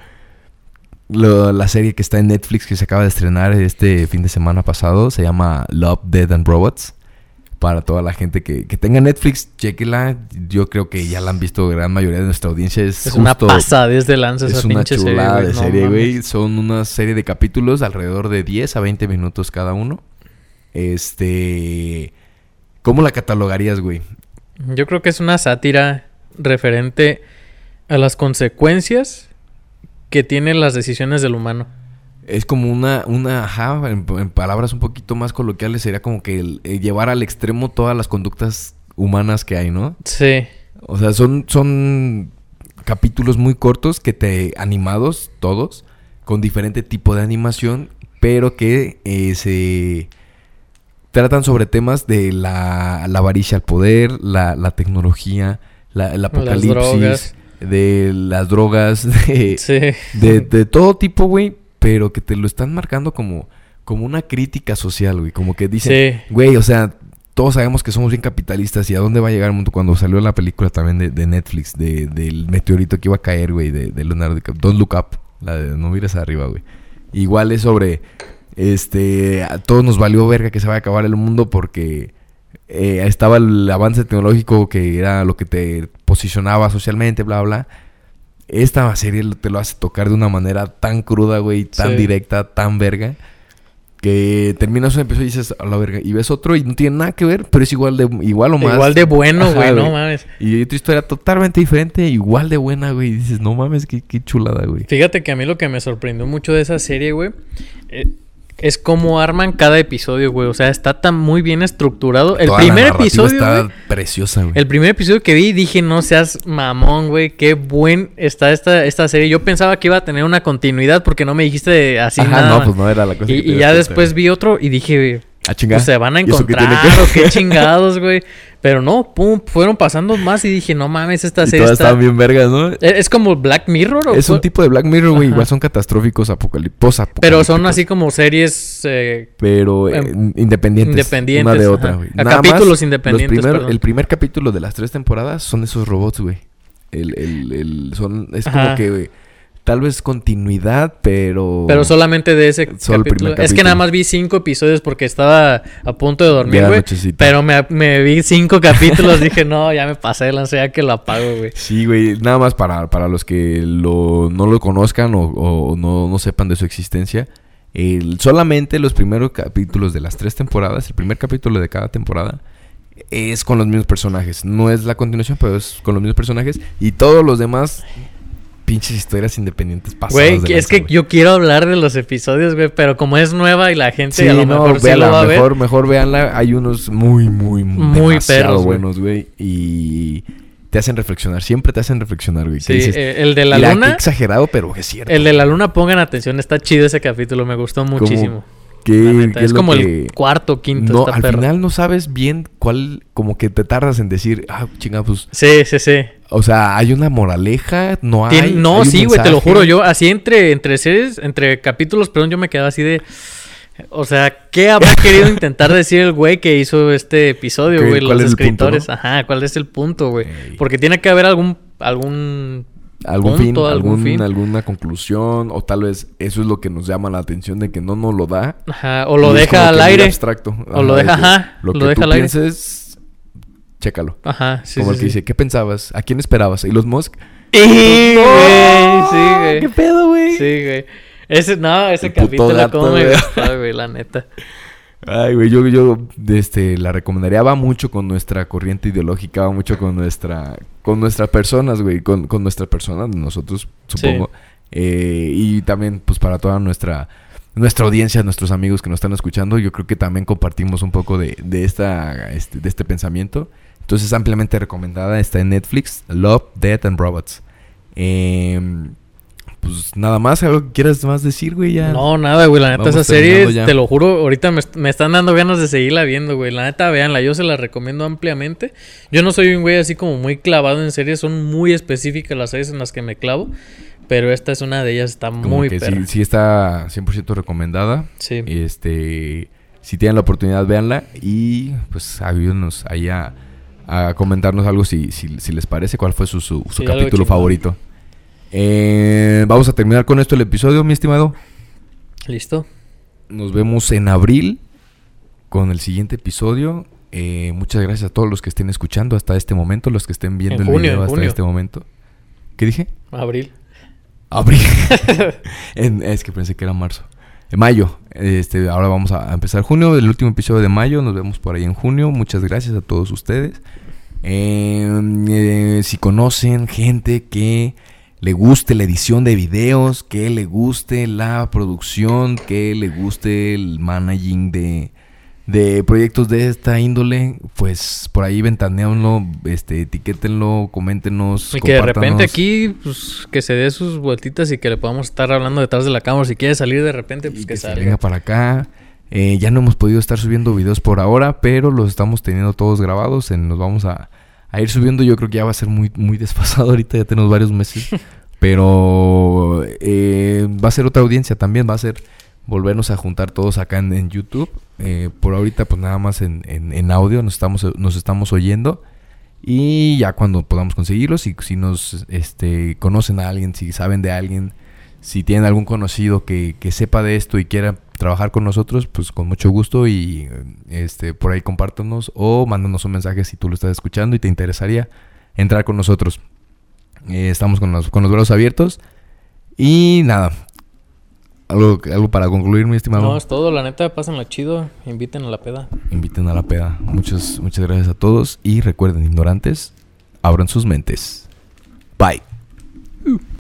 Lo- la serie que está en Netflix que se acaba de estrenar este fin de semana pasado se llama Love, Dead and Robots. Para toda la gente que, que tenga Netflix, chequela. Yo creo que ya la han visto gran mayoría de nuestra audiencia. Es, Es una justo- pasadez de lanza esa es una pinche serie, chulada güey. de No serie, güey. Son una serie de capítulos alrededor de 10 a 20 minutos cada uno. Este... ¿Cómo la catalogarías, güey? Yo creo que es una sátira referente a las consecuencias que tienen las decisiones del humano. Es como una, una, ajá, en, en palabras un poquito más coloquiales, sería como que el- el llevar al extremo todas las conductas humanas que hay, ¿no? Sí. O sea, son, son capítulos muy cortos que te, animados todos, con diferente tipo de animación, pero que eh, se tratan sobre temas de la, la avaricia al poder, la, la tecnología, la, el apocalipsis, de las drogas, de, Sí. de, de todo tipo, güey, pero que te lo están marcando como, como una crítica social, güey. Como que dicen, Sí. güey, o sea, todos sabemos que somos bien capitalistas y a dónde va a llegar el mundo. Cuando salió la película también de, de Netflix, de, del meteorito que iba a caer, güey, de, de Leonardo DiCaprio. Don't Look Up, la de No mires arriba, güey. Igual es sobre, este, a todos nos valió verga que se va a acabar el mundo porque eh, estaba el avance tecnológico que era lo que te posicionaba socialmente, bla, bla. Esta serie te lo hace tocar de una manera tan cruda, güey, tan Sí. directa, tan verga, que terminas un episodio y dices, a la verga, y ves otro y no tiene nada que ver, pero es igual de igual o más. Igual de bueno, Ajá, güey, no mames. Y otra historia totalmente diferente, igual de buena, güey. Y dices, no mames, qué, qué chulada, güey. Fíjate que a mí lo que me sorprendió mucho de esa serie, güey, eh, es cómo arman cada episodio, güey. O sea, está tan muy bien estructurado. El Toda la primer narrativa episodio, está güey, preciosa, güey. el primer episodio que vi, dije, no seas mamón, güey. Qué buen está esta, esta serie. Yo pensaba que iba a tener una continuidad porque no me dijiste así Ajá, nada. no, pues no era la cosa. y, que te y ibas ya después vi otro y dije, Ah, pues se van a ¿Y eso qué encontrar que- o qué chingados, güey. Pero no, pum, fueron pasando más y dije, no mames, esta serie todas está... estaban bien vergas, ¿no? ¿Es es como Black Mirror o Es un tipo de Black Mirror, güey. Igual son catastróficos, apocaliptos, Pero son así como series... eh, Pero eh, Em, independientes. independientes, Una de ajá. otra, güey. Capítulos más, independientes, los primer- el primer capítulo de las tres temporadas son esos robots, güey. El, el, el, son, es Ajá. como que, güey, tal vez continuidad, pero... Pero solamente de ese Solo capítulo. Es que nada más vi cinco episodios porque estaba a punto de dormir, güey. Pero me, me vi cinco capítulos. dije, no, ya me pasé de lanza, ya que lo apago, güey. Sí, güey. Nada más para, para los que lo, no lo conozcan o, o no, no sepan de su existencia. El, solamente los primeros capítulos de las tres temporadas, el primer capítulo de cada temporada, es con los mismos personajes. No es la continuación, pero es con los mismos personajes. Y todos los demás, pinches historias independientes pasadas. Güey, es que güey. yo quiero hablar de los episodios, güey. Pero como es nueva y la gente Sí, a lo no, mejor sí véanla, lo va a ver. mejor, mejor véanla. Hay unos muy, muy, Muy perros, buenos, güey. Y te hacen reflexionar. Siempre te hacen reflexionar, güey. Sí, dices, eh, el de la "Mira, qué luna. exagerado, pero es cierto. El de la luna, pongan atención. Está chido ese capítulo. Me gustó muchísimo. ¿Qué- la neta. qué Es como que- el cuarto, quinto. No, está al final no sabes bien cuál, como que te tardas en decir, ah, chinga, pues, Sí, sí, sí. o sea, hay una moraleja, no hay. Tien- no, hay sí, güey, te lo juro. Yo, así entre, entre series, entre capítulos, perdón, yo me quedaba así de. O sea, ¿qué habrá querido intentar decir el güey que hizo este episodio, ¿Qué- güey? Los es el punto, escritores. no? Ajá, ¿cuál es el punto, güey? Ey. Porque tiene que haber algún. algún algún punto, fin, algún algún, fin. alguna conclusión, o tal vez eso es lo que nos llama la atención de que no nos lo da. Ajá, o lo deja al aire. abstracto. O lo de deja, ajá, Lo, lo que deja tú al aire. pienses, chécalo. Ajá, sí. como sí, el que sí. dice, ¿qué pensabas? ¿A quién esperabas? ¿Y los Musk? ¡Y, güey! ¡No! Sí, güey. ¿Qué pedo, güey? Sí, güey. Ese, no, ese El capítulo, como me güey, la neta. Ay, güey, yo, yo este, la recomendaría. Va mucho con nuestra corriente ideológica, va mucho con nuestra, con nuestras personas, güey, con, con nuestra persona, nosotros, supongo. Eh, y también, pues, para toda nuestra, nuestra audiencia, nuestros amigos que nos están escuchando, yo creo que también compartimos un poco de, de esta, este, de este pensamiento. Entonces, ampliamente recomendada, está en Netflix, Love, Death and Robots. Em, pues nada más, ¿algo que quieras más decir, güey? Ya. No, nada, güey. La neta, Vamos esa serie, ya. te lo juro, ahorita me, me están dando ganas de seguirla viendo, güey. La neta, véanla. Yo se la recomiendo ampliamente. Yo no soy un güey así como muy clavado en series. Son muy específicas las series en las que me clavo. Pero esta es una de ellas. Está Como muy que perra. sí, sí está 100% recomendada. Sí. Este, si tienen la oportunidad, véanla y pues ayúdenos ahí a, a comentarnos algo si, si, si les parece, cuál fue su, su, su Sí, capítulo favorito. Eh, vamos a terminar con esto el episodio, mi estimado. ¿Listo? Nos vemos en abril con el siguiente episodio. Eh, muchas gracias a todos los que estén escuchando hasta este momento, los que estén viendo En el junio, video hasta junio. este momento. ¿Qué dije? Abril. Abril. En- es que pensé que era marzo. En mayo. Este, ahora vamos a empezar junio, el último episodio de mayo. Nos vemos por ahí en junio. Muchas gracias a todos ustedes. Eh, eh, si conocen gente que le guste la edición de videos, que le guste la producción, que le guste el managing de, de proyectos de esta índole, pues por ahí ventaneanlo, este, etiquétenlo, coméntenos. Y que de repente aquí, pues, que se dé sus vueltitas y que le podamos estar hablando detrás de la cámara. Si quiere salir de repente, pues y que, que se salga. venga para acá. Eh, ya no hemos podido estar subiendo videos por ahora, pero los estamos teniendo todos grabados. En, nos vamos a, a ir subiendo. Yo creo que ya va a ser muy, muy desfasado ahorita, ya tenemos varios meses. pero eh, va a ser otra audiencia también, va a ser volvernos a juntar todos acá en, en YouTube. Eh, por ahorita, pues nada más en, en- en audio nos estamos, nos estamos oyendo. Y ya cuando podamos conseguirlos, si, si nos este, conocen a alguien, si saben de alguien, si tienen algún conocido que, que sepa de esto y quiera trabajar con nosotros, pues con mucho gusto y este por ahí compártanos o mándanos un mensaje si tú lo estás escuchando y te interesaría entrar con nosotros. Eh, estamos con los, con los brazos abiertos y nada. ¿Algo, algo para concluir, mi estimado? No, es todo. La neta, pásenla chido. Inviten a la peda. Inviten a la peda. Muchas, muchas gracias a todos. Y recuerden, ignorantes, abran sus mentes. Bye.